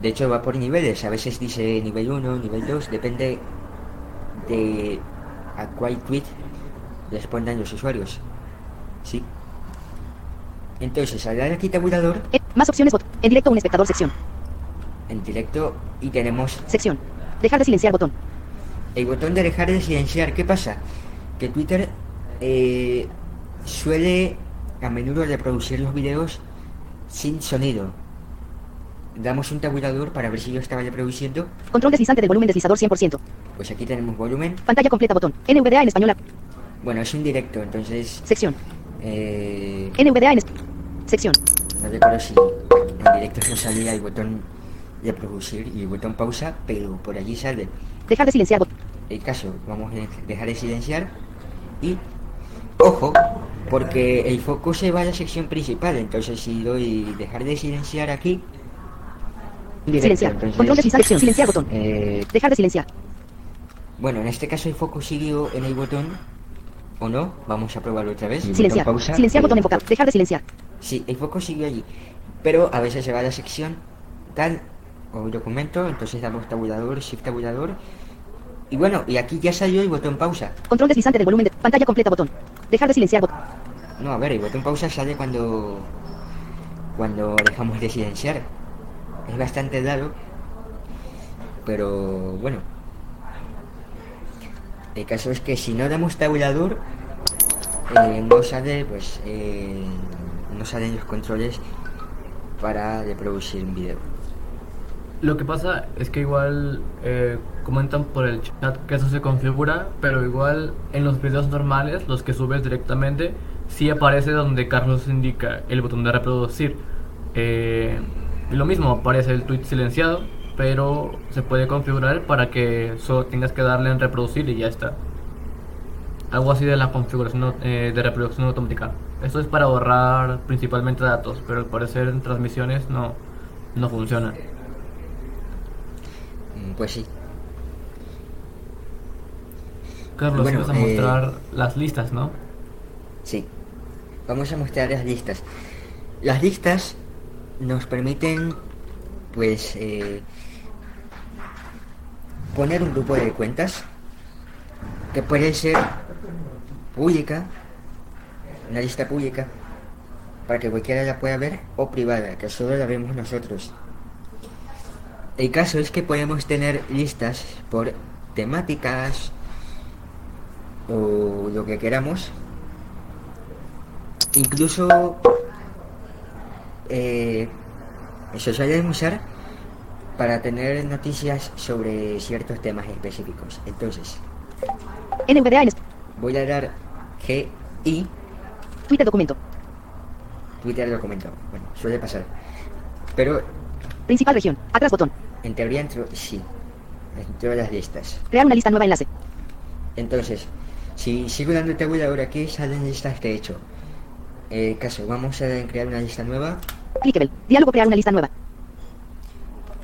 De hecho va por niveles, a veces dice nivel 1, nivel 2, depende de a cuál tweet respondan los usuarios. ¿Sí? Entonces, al dar aquí tabulador, Eh, más opciones. bot- En directo un espectador sección. en directo y tenemos Sección. Dejar de silenciar botón. El botón de dejar de silenciar. ¿Qué pasa? Que Twitter eh, suele a menudo reproducir los videos sin sonido. Damos un tabulador para ver si yo estaba reproduciendo. Control deslizante del volumen deslizador 100%. Pues aquí tenemos volumen. Pantalla completa botón. NVDA en español. Bueno, es un directo, entonces Sección. eh, NVDA en sección. no recuerdo si en directo no salía el botón reproducir y el botón pausa, pero por allí sale. Dejar de silenciar el caso, vamos a dejar de silenciar y ojo, porque el foco se va a la sección principal, entonces si doy dejar de silenciar aquí, directo, Silenciar. entonces, Control. Sección. Silenciar botón. eh, Dejar de silenciar. bueno, en este caso el foco siguió en el botón o no, vamos a probarlo otra vez. botón Silenciar. pausa, Silenciar y- botón enfocar. Dejar de silenciar. Sí, el foco siguió allí, pero a veces se va a la sección tal o documento, entonces damos tabulador, shift tabulador y bueno, y aquí ya salió el botón pausa. Control deslizante del volumen de pantalla completa botón. Dejar de silenciar botón. No, a ver, el botón pausa sale cuando cuando dejamos de silenciar. Es bastante raro, pero bueno. El caso es que si no damos tabulador, eh, no sale, pues, eh, no salen los controles para reproducir un video. Lo que pasa es que igual eh, comentan por el chat que eso se configura, pero igual en los videos normales, los que subes directamente, sí aparece donde Carlos indica el botón de reproducir. Eh, lo mismo, aparece el tweet silenciado, pero se puede configurar para que solo tengas que darle en reproducir y ya está. Algo así de la configuración eh, de reproducción automática. Esto es para ahorrar principalmente datos, pero al parecer en transmisiones no, no funciona. Pues sí. Carlos, Bueno, a eh, mostrar las listas, ¿no? Sí. Vamos a mostrar las listas. Las listas nos permiten pues eh, poner un grupo de cuentas que puede ser pública, una lista pública, para que cualquiera la pueda ver, o privada, que solo la vemos nosotros. El caso es que podemos tener listas por temáticas o lo que queramos. Incluso eh, se suelen usar para tener noticias sobre ciertos temas específicos. Entonces, voy a dar GI, Twitter documento. Twitter documento. Bueno, suele pasar. Pero Principal región. Atrás botón. en teoría entro, sí, en todas las listas. Crear una lista nueva enlace. Entonces, si sigo dando el tabulador aquí, salen listas que he hecho. Eh, caso, vamos a crear una lista nueva. Clickable. Diálogo crear una lista nueva.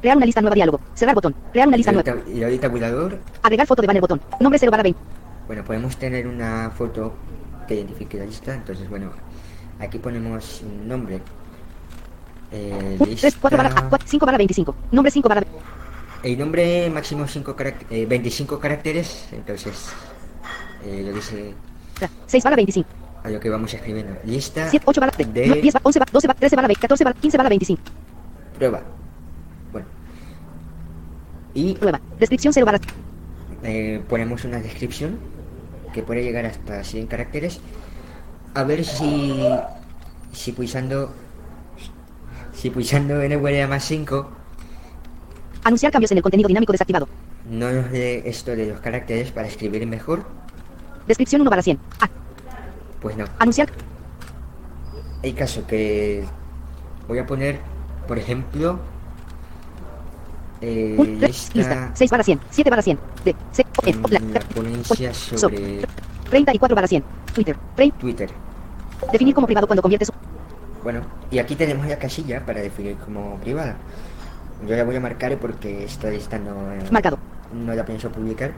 Crear una lista nueva diálogo. Cerrar botón. Crear una lista nueva. le doy tabulador. Agregar foto de banner botón. Nombre 0 barra 20. Bueno, podemos tener una foto que identifique la lista. Entonces, bueno, aquí ponemos nombre. Eh, 3, 4 barra lista- 5 barra 25. Nombre 5 barra El nombre máximo cinco carac- eh, 25 caracteres. Entonces, eh, lo dice 6 barra 25. a lo que vamos escribiendo. Lista 7, 8 barra 3. de 10 barra 11 barra 12 barra 13 barra 20. 14 barra 15 barra 25. prueba. Bueno. Y Prueba. Descripción 0 barra. eh, ponemos una descripción que puede llegar hasta 100 caracteres a ver si si pulsando si pulsando NVDA más 5 Anunciar cambios en el contenido dinámico desactivado. no nos dé esto de los caracteres para escribir mejor Descripción 1 barra 100. A. pues no Anunciar. hay caso que voy a poner por ejemplo eh, Un, tres, lista. lista 6 barra 100. 7 barra 100. D. C. O. En O. La. ponencia So. sobre 34 barra 100. Twitter. Twitter Definir como privado cuando conviertes. Bueno, y aquí tenemos la casilla para definir como privada. Yo la voy a marcar porque esta lista no, eh, Marcado. no la pienso publicar.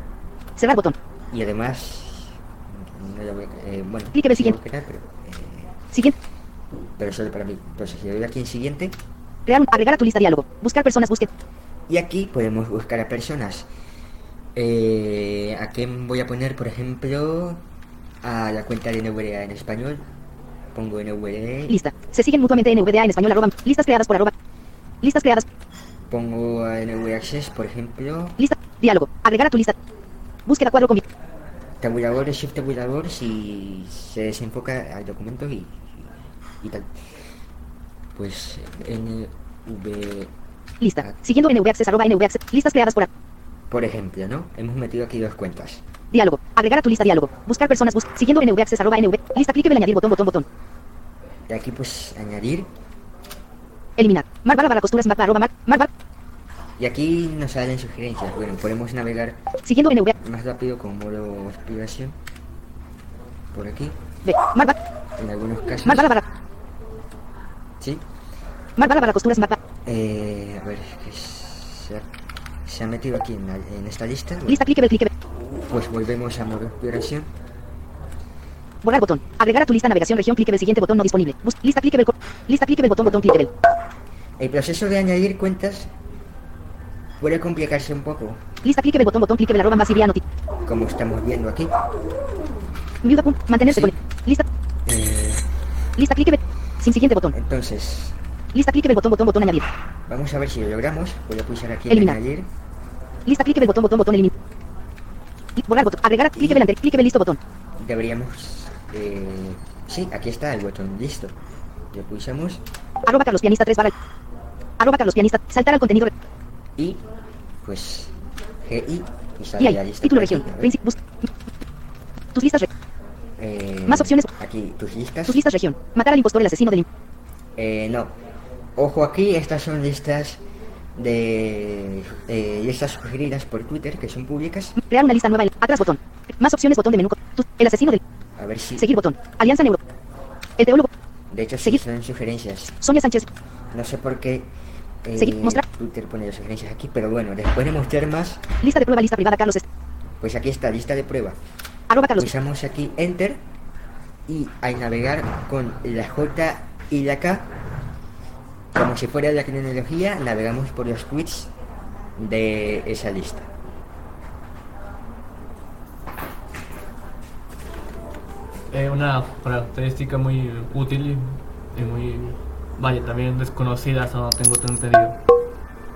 Cerrar botón. Y además, no la voy a... eh, bueno, Clique en siguiente. crear, pero, eh, Siguiente. pero solo para mí. Entonces, si le doy aquí en siguiente, Crear un. Agregar a tu lista diálogo. Buscar personas. Busque. y aquí podemos buscar a personas. Eh, ¿A quién voy a poner, por ejemplo, a la cuenta de NVDA en español? Pongo NVDA, Lista. Se siguen mutuamente NVDA en español. Arroba. Listas creadas por arroba. Listas creadas. pongo a NV Access, por ejemplo, Lista. Diálogo. Agregar a tu lista. Búsqueda cuadro con. tabulador, shift tabulador si se desenfoca al documento y, y tal. Pues NV, Lista. Siguiendo NV Access. Arroba NV Access. Listas creadas por. ar- por ejemplo, ¿no? Hemos metido aquí dos cuentas. Diálogo. Agregar a tu lista diálogo. Buscar personas. Bus siguiendo NV Access. Arroba NV. Lista. Clique añadir botón. Botón. Botón. Y aquí pues añadir. Eliminar. Mar barra barra costuras. Mar arroba mar. Mar bar. Y aquí nos salen sugerencias. Bueno, podemos navegar Siguiendo NV. más rápido con modo exploración. Por aquí, B. Mar bar. en algunos casos. Mar barra barra. Sí. Mar barra barra costuras. Mar bar. Eh, a ver, que se ha, metido aquí en, la- en esta lista. Lista. Clique clique Pues volvemos a modo exploración. Borrar botón. Agregar a tu lista navegación región. Clique siguiente botón no disponible. Bus lista. Clique Lista. Clique botón. Botón. Clique El proceso de añadir cuentas puede complicarse un poco, Lista. Clique botón. Botón. Clique arroba más como estamos viendo aquí. Punto. Mantenerse Sí. con. Lista. Eh, Lista. Clique sin siguiente botón. entonces, Lista. Clique botón. Botón. Botón añadir. vamos a ver si lo logramos. Voy a pulsar aquí en Eliminar. añadir. Lista. Clique botón. Botón. Botón eliminar. Borrar botón. Agregar. Clique delante. Clique listo botón. Deberíamos... Eh, sí, aquí está el botón listo. Le pulsamos Arroba Carlos Pianista 3 barra. Arroba Carlos Pianista. Saltar al contenido. y pues GI y Y sale la ahí. lista. Título región. Princip- bus- Tus listas. re- Eh, Más opciones. Aquí, tus listas. Tus listas región. Matar al impostor el asesino del. Eh, no. Ojo aquí, estas son listas de eh, listas sugeridas por Twitter que son públicas. Crear una lista nueva. en- Atrás botón. Más opciones botón de menú. El asesino del. A ver si. Seguir botón. Alianza Neuro. El teólogo. De hecho, sí Seguir. son sugerencias. Sonia Sánchez. No sé por qué eh, Seguir, mostrar. Twitter pone las sugerencias aquí, pero bueno, después de mostrar más, Lista de prueba. Lista privada. Carlos. Pues aquí está, lista de prueba. Arroba Carlos. Pulsamos aquí Enter y al navegar con la J y la K como si fuera la cronología, navegamos por los tweets de esa lista. Eh, una característica muy útil y muy, vaya, también desconocida, hasta no tengo tan entendido.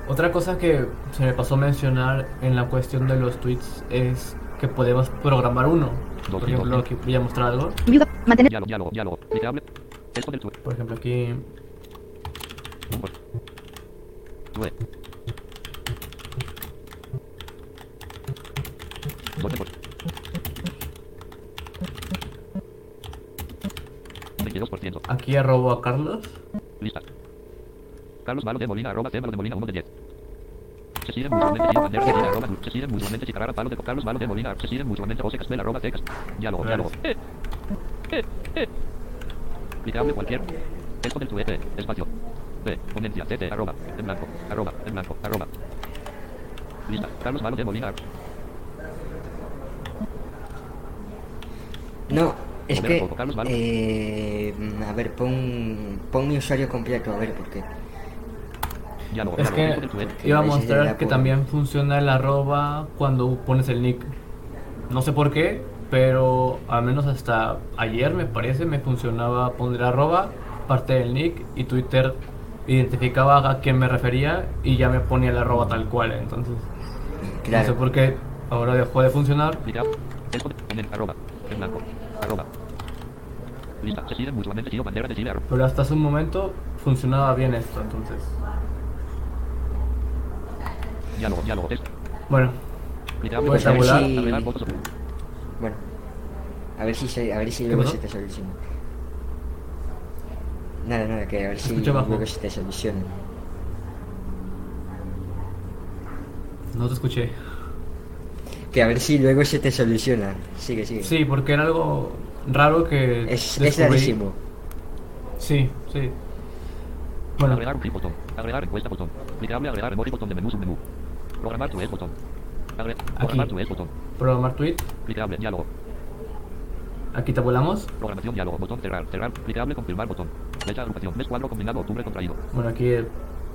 Otra cosa que se me pasó a mencionar en la cuestión de los tweets es que podemos programar uno. Por ejemplo, aquí voy a mostrar algo. Por ejemplo, aquí Tweet. 12%. 22%. Aquí arrobo a Carlos. Lista. Carlos Malo de Molina, arroba C, Malo de Molina, 1 de 10. Se siguen mutuamente sin bandera, Molina, arroba, se siguen mutuamente sin carrara, palo de Carlos Malo de Molina, se siguen mutuamente José Castel, arroba, C, diálogo, diálogo. Eh, eh, eh. Clicable cualquier. Texto del tuete, espacio. B, ponencia, TT, arroba, en blanco, arroba, en blanco, arroba. Lista. Carlos Malo de Molina, No, es que... eh, a ver, pon, pon mi usuario completo, a ver, porque... diálogo, Es que iba a mostrar que por- también funciona el arroba cuando pones el nick. No sé por qué, pero al menos hasta ayer me parece me funcionaba poner arroba, parte del nick y Twitter identificaba a quién me refería y ya me ponía el arroba tal cual. Entonces, no sé Claro, por qué ahora dejó de funcionar. Pero hasta hace un momento funcionaba bien esto, entonces. Diálogo, diálogo. Bueno, Pues a ver si- bueno. A ver si, se, a ver si ¿Qué luego se te soluciona. Nada, nada, que a ver si luego se te soluciona. no te escuché. Que a ver si luego se te soluciona. Sigue, sigue. Sí, porque era algo raro que Es, rarísimo. Sí, sí. Bueno, Agregar un clip botón. Agregar encuesta botón. Clicable agregar emoji botón de menú submenú. Programar tu es botón. Agre- Programar tu es botón. programar tweet. Clicable diálogo. Aquí tabulamos. Programación diálogo. Botón cerrar. Cerrar. Clicable confirmar botón. Fecha agrupación. Mes cuadro combinado octubre contraído. Bueno, aquí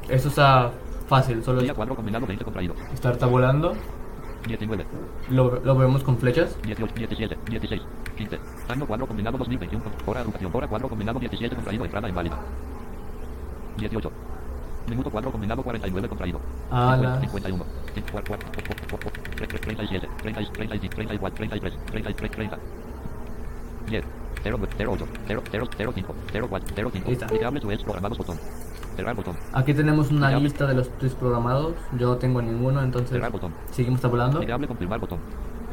esto está fácil, solo Día cuadro combinado 20 contraído. estar tabulando. 19. Lo, lo vemos con flechas. 18, 17, 16, 15. Año cuadro combinado 2021. Hora agrupación. Hora cuadro combinado 17 contraído. Entrada inválida. 18. Minuto cuadro combinado 49 contraído. A 50, las 51. 54, 37, 30, 35, 34, 33, 33, 30. 10. 0, 0, 8, 0, 0, 0, 5, 0, 4, 0, 5. Lista. Clicable tu es programados botón. Cerrar botón. Aquí tenemos una lista de los tweets programados. Yo no tengo ninguno, entonces Cerrar botón. seguimos tabulando Clicable confirmar botón.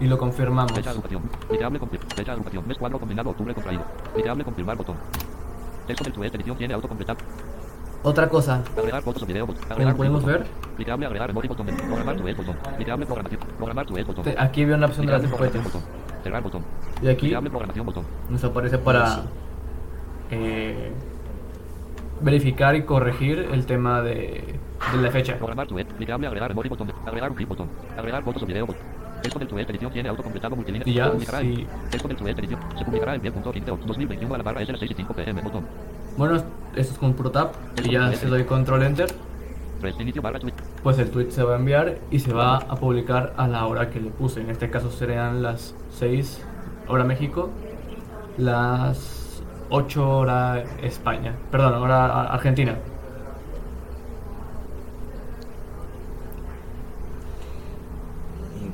y lo confirmamos. Fecha de agrupación. Clicable confirmar. Fecha de agrupación. Mes cuadro combinado octubre contraído. Clicable confirmar botón. Texto del tu es edición tiene autocompletar. Otra cosa, Agregar fotos o video. botón. como Agregar podemos botón. ver, Clicable agregar emoji botón. de- Programar tu es botón. Clicable programación. Programar tu es botón. te- aquí veo una opción de las Clicable botón. Cerrar botón. Y aquí programación botón. nos aparece para eh, verificar y corregir el tema de, de la fecha. Programar tu Clicable agregar emoji botón. Agregar un clip botón. Agregar fotos o video botón. Texto del tu edición tiene autocompletado multilínea. Y ya, Se sí. Texto del tu edición. Se publicará el 10.15 de 2021 a la barra S las 6 y 5 pm. Botón. Bueno, esto es con puro tap y ya si doy control enter, pues el tweet se va a enviar y se va a publicar a la hora que le puse. En este caso serían las 6 hora México, las 8 hora España, perdón, hora a- Argentina.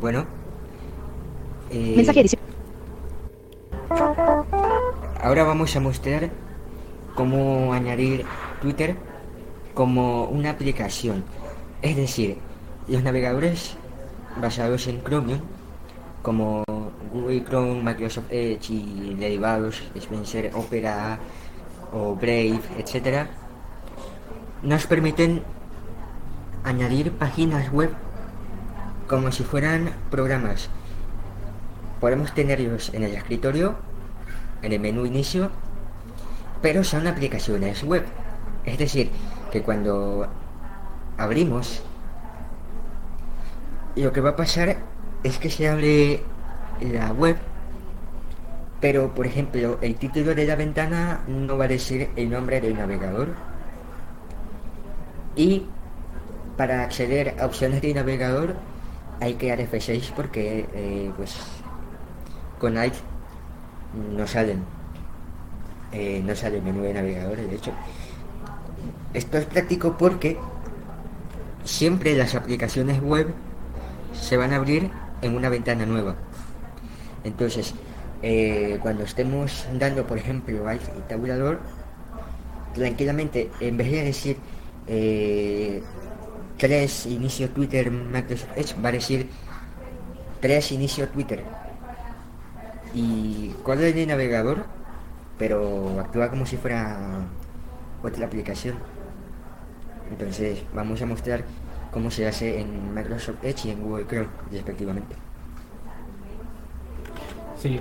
Bueno. eh, Mensaje. Ahora vamos a mostrar cómo añadir Twitter como una aplicación. Es decir, los navegadores basados en Chromium, como Google Chrome, Microsoft Edge y derivados, Spencer, Opera o Brave, etc., nos permiten añadir páginas web como si fueran programas. Podemos tenerlos en el escritorio, en el menú inicio, pero son aplicaciones web. Es decir, que cuando abrimos, lo que va a pasar es que se abre la web, pero por ejemplo, el título de la ventana no va a decir el nombre del navegador, Y para acceder a opciones de navegador hay que dar F6 porque eh, pues con Alt no salen. Eh, no sale el menú de navegadores, de hecho. Esto es práctico porque siempre las aplicaciones web se van a abrir en una ventana nueva. Entonces, eh, cuando estemos dando, por ejemplo, al tabulador, tranquilamente, en vez de decir eh, 3 inicio Twitter Microsoft Edge, va a decir 3 inicio Twitter. Y corre de navegador, pero actúa como si fuera otra aplicación. Entonces, vamos a mostrar cómo se hace en Microsoft Edge y en Google Chrome, respectivamente. Sí.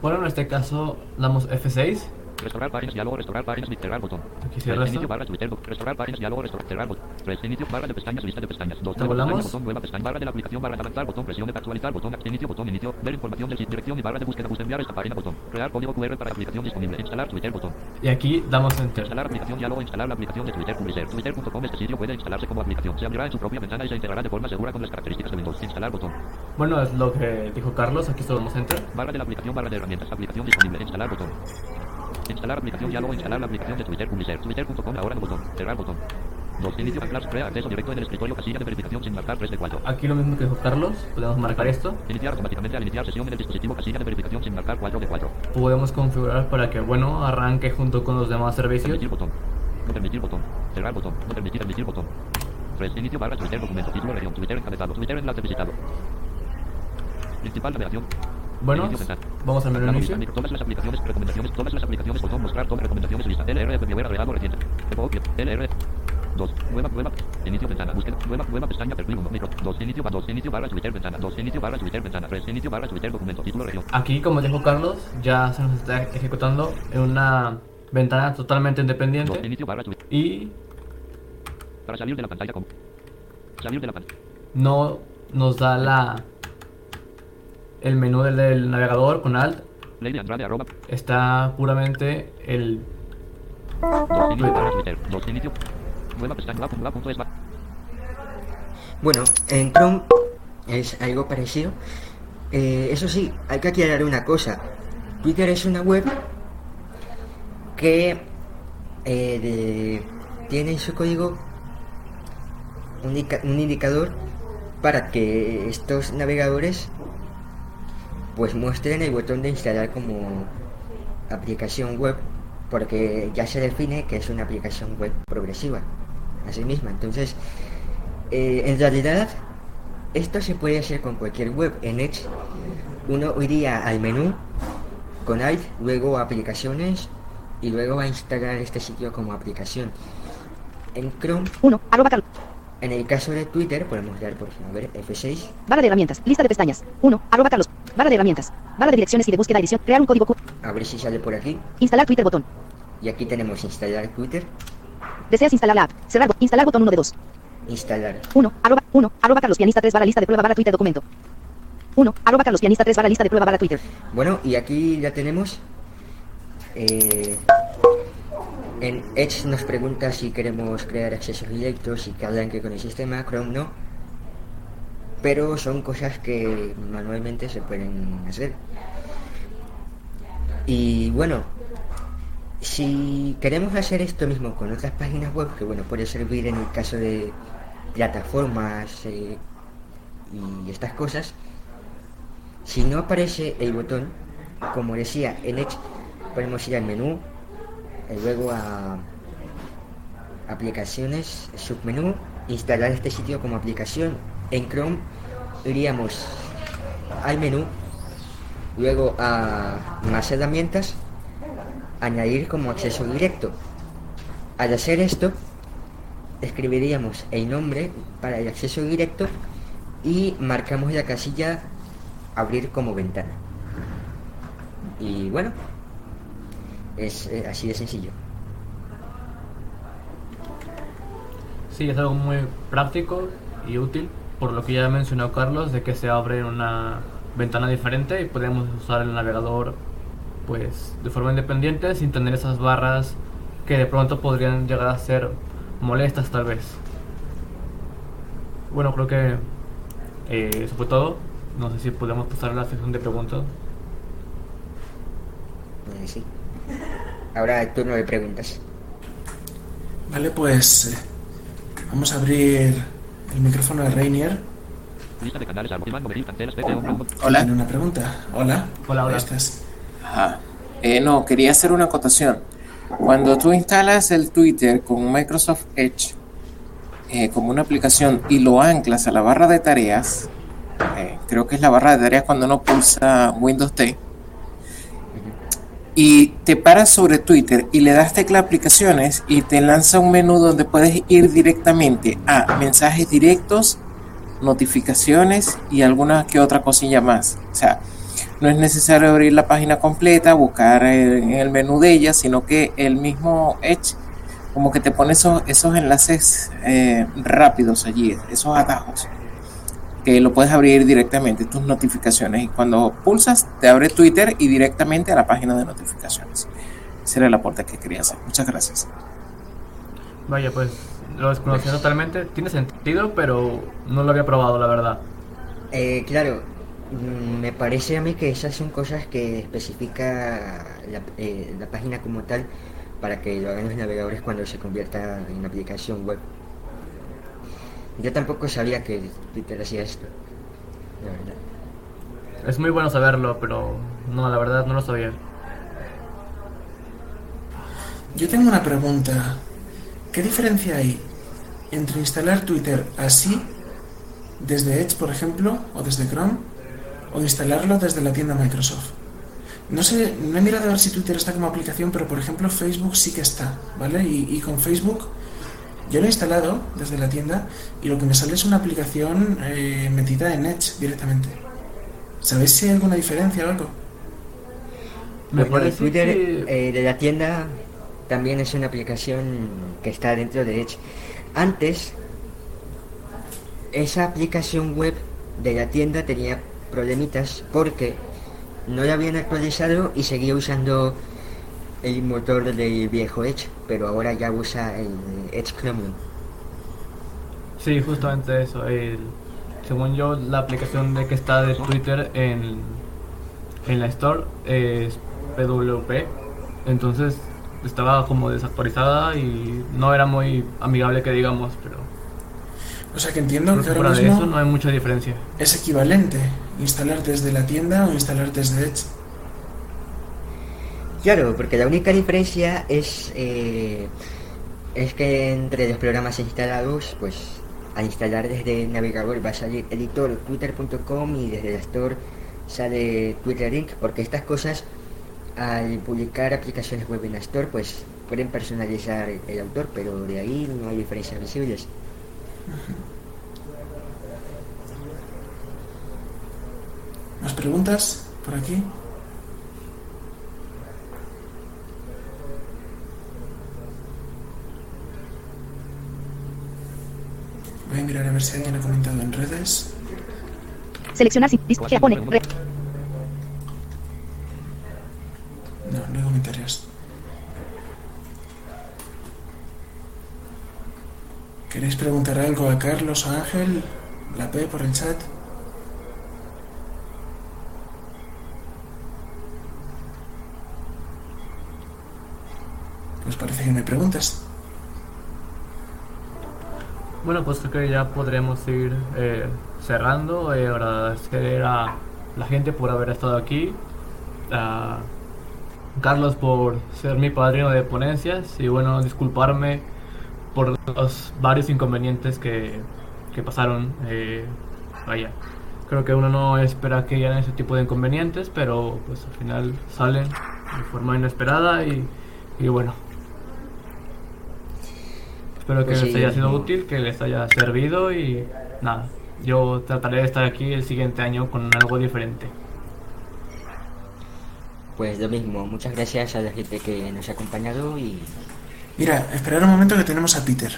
Bueno, en este caso damos F6. Restaurar páginas, diálogo, restaurar páginas, cerrar botón. Aquí cierra esto. barra Twitter, restaurar páginas, diálogo, restaurar, cerrar botón. Tres, inicio barra de pestañas, lista de pestañas. Dos, ¿Volvamos? pestaña, botón, nueva pestaña, barra de la aplicación, barra de avanzar, botón, presión de actualizar, botón, inicio, botón, inicio, ver información del sitio, dirección y barra de búsqueda, busca enviar esta página, botón. Crear código QR para aplicación disponible. Instalar Twitter, botón. Y aquí damos Enter. Instalar aplicación, diálogo, instalar la aplicación de Twitter, Publicer. Twitter.com, este sitio puede instalarse como aplicación. Se abrirá en su propia ventana y se integrará de forma segura con las características de Windows. Instalar botón. Bueno, es lo que dijo Carlos. Aquí solo damos Enter. Barra de la aplicación, barra de herramientas, aplicación disponible, instalar botón. Instalar aplicación, diálogo, instalar la aplicación de Twitter, Publicer, Twitter.com, ahora botón, cerrar botón. Dos, inicio, anclar, crea acceso directo en el escritorio, casilla de verificación sin marcar 3 de 4. Aquí lo mismo que dijo Carlos. Podemos marcar esto. Iniciar automáticamente al iniciar sesión en el dispositivo, casilla de verificación sin marcar 4 de 4. Podemos configurar para que, bueno, arranque junto con los demás servicios. Permitir botón. No permitir botón. Cerrar botón. No permitir admitir botón. 3, inicio, barra, Twitter, documento, título, región, Twitter encabezado, Twitter enlace visitado. Principal navegación. Bueno, vamos al menú inicio. Todas las aplicaciones, recomendaciones, todas las aplicaciones, botón mostrar, todas recomendaciones, lista, LR, reciente, Evoque, LR, 2, nueva, nueva, inicio ventana, búsqueda, nueva, nueva pestaña, perfil 1, micro, 2, inicio, 2, inicio, barra, Twitter, ventana, 2, inicio, barra, Twitter, ventana, 3, inicio, barra, Twitter, documento, título, región, Aquí, como dijo Carlos, ya se nos está ejecutando en una ventana totalmente 2, independiente. inicio, barra, Twitter, Y para salir de la pantalla, como, salir de la pantalla, no nos da la el menú del, del navegador con Alt. Está puramente el 2, inicio, barra, Twitter, 2, inicio, nueva pestaña, va, punto, va, punto, es, va, Bueno, en Chrome es algo parecido. Eh, eso sí, hay que aclarar una cosa. Twitter es una web que eh, de- tiene en su código un indicador para que estos navegadores pues muestren el botón de instalar como aplicación web porque ya se define que es una aplicación web progresiva así misma entonces eh, en realidad, esto se puede hacer con cualquier web. En Edge, uno iría al menú con Alt, luego a aplicaciones y luego va a instalar este sitio como aplicación. En Chrome, 1. En el caso de Twitter, podemos dar por ejemplo, a ver, F6. Barra de herramientas. Lista de pestañas. 1. Arroba Carlos. Barra de herramientas. Barra de direcciones y de búsqueda edición. Crear un código Q. A ver si sale por aquí. Instalar Twitter botón. Y aquí tenemos instalar Twitter, Deseas instalar la app. Cerrar. Instalar botón 1 de 2. instalar. 1. Arroba. 1. Arroba Carlos Pianista 3 barra lista de prueba barra Twitter documento. 1. Arroba Carlos Pianista 3 barra lista de prueba barra Twitter. Bueno, y aquí ya tenemos. eh, en Edge nos pregunta si queremos crear accesos directos y que arranque con el sistema, Chrome no. Pero son cosas que manualmente se pueden hacer. Y bueno, si queremos hacer esto mismo con otras páginas web, que bueno, puede servir en el caso de plataformas eh, y estas cosas, si no aparece el botón, como decía en Edge, podemos ir al menú, luego a aplicaciones, submenú, instalar este sitio como aplicación. En Chrome iríamos al menú, luego a más herramientas, añadir como acceso directo. Al hacer esto, escribiríamos el nombre para el acceso directo y marcamos la casilla abrir como ventana. Y bueno, es eh, así de sencillo. Sí, es algo muy práctico y útil, por lo que ya mencionó Carlos, de que se abre una ventana diferente y podemos usar el navegador pues de forma independiente sin tener esas barras que de pronto podrían llegar a ser molestas tal vez. Bueno, creo que eh, eso fue todo. No sé si podemos pasar a la sección de preguntas. Eh, sí. Ahora el turno de preguntas. Vale, pues eh, vamos a abrir el micrófono de Rainier. Hombre. Tiene Hola. una pregunta. Hola. Hola, hola. Estás. Ajá. Eh, no, quería hacer una acotación. Cuando tú instalas el Twitter con Microsoft Edge eh, como una aplicación y lo anclas a la barra de tareas, eh, creo que es la barra de tareas cuando uno pulsa Windows T, y te paras sobre Twitter y le das tecla aplicaciones y te lanza un menú donde puedes ir directamente a mensajes directos, notificaciones y alguna que otra cosilla más. O sea, no es necesario abrir la página completa, buscar en el menú de ella, sino que el mismo Edge como que te pone esos, esos enlaces eh, rápidos allí, esos atajos, que lo puedes abrir directamente, tus notificaciones. Y cuando pulsas, te abre Twitter y directamente a la página de notificaciones. Ese era el aporte que quería hacer. Muchas gracias. Vaya, pues lo desconocía totalmente. Tiene sentido, pero no lo había probado, la verdad. Eh, claro, mm, me parece a mí que esas son cosas que especifica la, eh, la página como tal para que lo hagan los navegadores cuando se convierta en aplicación web. Yo tampoco sabía que Twitter hacía esto, la verdad. Es muy bueno saberlo, pero no, la verdad no lo sabía. Yo tengo una pregunta. ¿Qué diferencia hay entre instalar Twitter así, desde Edge, por ejemplo, o desde Chrome, o instalarlo desde la tienda Microsoft? No sé, no he mirado a ver si Twitter está como aplicación, pero por ejemplo Facebook sí que está, ¿vale? Y, y con Facebook yo lo he instalado desde la tienda y lo que me sale es una aplicación eh, metida en Edge directamente. ¿Sabéis si hay alguna diferencia o algo? Me Bueno, el parece Twitter que- eh, de la tienda también es una aplicación que está dentro de Edge. Antes, esa aplicación web de la tienda tenía problemitas porque no la habían actualizado y seguía usando el motor del viejo Edge, pero ahora ya usa el Edge Chromium. Sí, justamente eso. el- según yo, la aplicación de que está de Twitter en, en la Store es PWP. Entonces estaba como desactualizada y no era muy amigable que digamos, pero O sea que entiendo que ahora de eso no hay mucha diferencia. es equivalente instalar desde la tienda o instalar desde Edge. Claro, porque la única diferencia es, eh, es que entre los programas instalados, pues al instalar desde el navegador va a salir editor twitter.com y desde la store sale Twitter Inc. Porque estas cosas, al publicar aplicaciones web en la store, pues pueden personalizar el autor, pero de ahí no hay diferencias visibles. ¿Más preguntas por aquí? Voy a mirar a ver si alguien ha comentado en redes. Seleccionar sin disco. Pone. Re. No, no hay comentarios. ¿Queréis preguntar algo a Carlos o a Ángel? La P por el chat. Pues parece que me preguntas. Bueno, pues creo que ya podremos ir eh, cerrando. Eh, agradecer a la gente por haber estado aquí. A Carlos por ser mi padrino de ponencias. Y bueno, disculparme por los varios inconvenientes que, que pasaron. eh, vaya, creo que uno no espera que hayan ese tipo de inconvenientes, pero pues al final salen de forma inesperada y, y bueno. Espero que Pues les haya sido útil, que les haya servido y nada. Yo trataré de estar aquí el siguiente año con algo diferente. Pues lo mismo, muchas gracias a la gente que nos ha acompañado y Mira, esperar un momento que tenemos a Peter.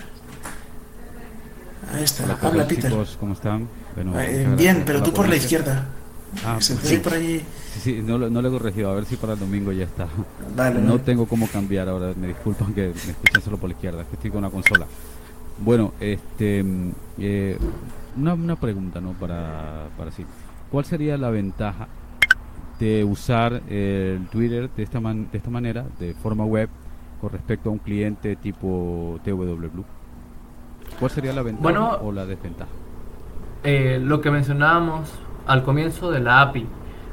Ahí está, Hola habla Peter. chicos, ¿cómo están? Bueno, Eh, bien, pero tú por la izquierda. Ah, ¿Se pues puede sí. por allí? Sí, sí, no, lo- no lo he corregido, a ver si para el domingo ya está. Vale, no tengo cómo cambiar ahora, me disculpan que me escuchan solo por la izquierda, es que estoy con una consola. Bueno, este, mm, eh, una, una pregunta, ¿no? Para, para sí. ¿Cuál sería la ventaja de usar el Twitter de esta, man- de esta manera, de forma web, con respecto a un cliente tipo TW Blue? ¿Cuál sería la ventaja Bueno, o la desventaja? Eh, lo que mencionábamos al comienzo de la API.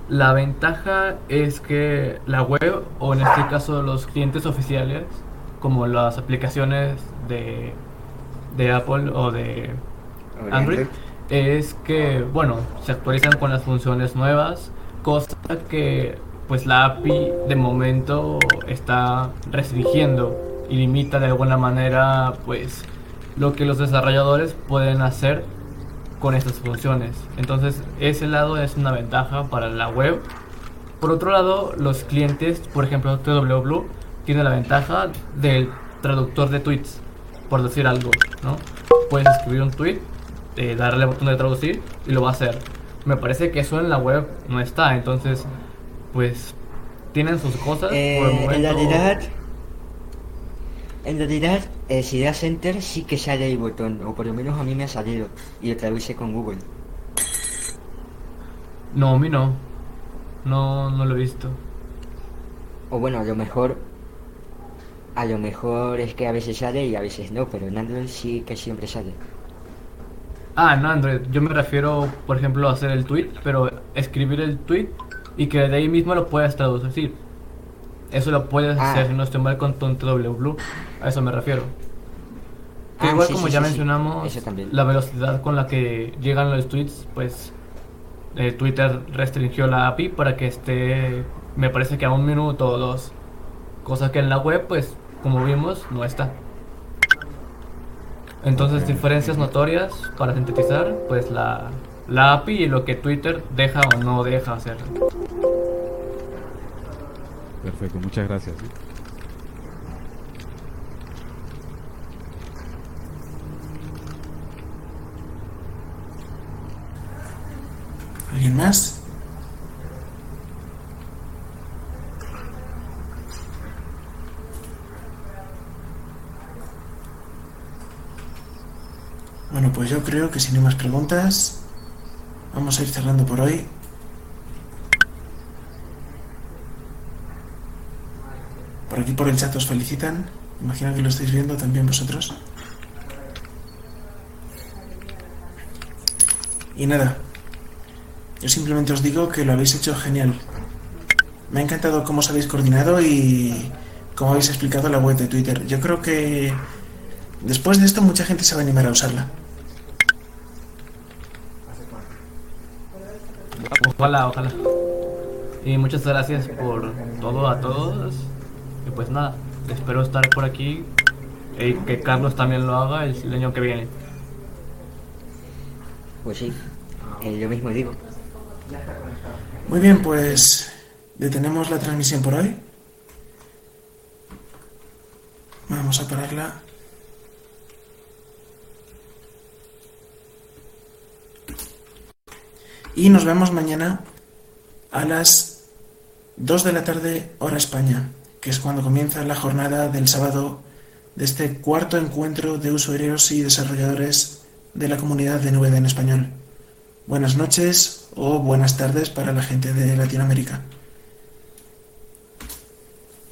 La ventaja es que la web, o en este caso los clientes oficiales, como las aplicaciones de, de Apple o de Android. es que, bueno, se actualizan con las funciones nuevas, cosa que pues la API de momento está restringiendo y limita de alguna manera pues lo que los desarrolladores pueden hacer con estas funciones. Entonces, ese lado es una ventaja para la web. Por otro lado, los clientes, por ejemplo, TW Blue, tiene la ventaja del traductor de tweets, por decir algo, ¿no? Puedes escribir un tweet, eh, darle al botón de traducir y lo va a hacer. Me parece que eso en la web no está, entonces, pues, tienen sus cosas. por el Eh, en realidad, en realidad, eh, si das enter sí que sale el botón, o por lo menos a mí me ha salido, y lo traduce con Google. No, a mí no. No, no lo he visto. O bueno, a lo mejor, a lo mejor es que a veces sale y a veces no, pero en Android sí que siempre sale. Ah, en Android. Yo me refiero, por ejemplo, a hacer el tweet, pero escribir el tweet y que de ahí mismo lo puedas traducir. Eso lo puedes Ah. hacer si no estoy mal con TW Blue. A eso me refiero. Que Ah, igual sí, como sí, ya sí, mencionamos, la velocidad con la que llegan los tweets, pues eh, Twitter restringió la API para que esté, me parece que a un minuto o dos. Cosa que en la web, pues, como vimos, no está. Entonces, diferencias notorias para sintetizar, pues la, la API y lo que Twitter deja o no deja hacer. Perfecto, muchas gracias. ¿Alguien más? Bueno, pues yo creo que si no hay más preguntas, vamos a ir cerrando por hoy. Aquí por el chat os felicitan. Imagino que lo estáis viendo también vosotros. Y nada, yo simplemente os digo que lo habéis hecho genial. Me ha encantado cómo os habéis coordinado y cómo habéis explicado la web de Twitter. Yo creo que después de esto mucha gente se va a animar a usarla. Ojalá, ojalá. Y muchas gracias por todo a todos. Y pues nada, espero estar por aquí y que Carlos también lo haga el año que viene. Pues sí, eh, lo mismo digo. Muy bien, pues detenemos la transmisión por hoy. Vamos a pararla. Y nos vemos mañana a las 2 de la tarde hora España, que es cuando comienza la jornada del sábado de este cuarto encuentro de usuarios y desarrolladores de la comunidad de Nube en español. Buenas noches o buenas tardes para la gente de Latinoamérica.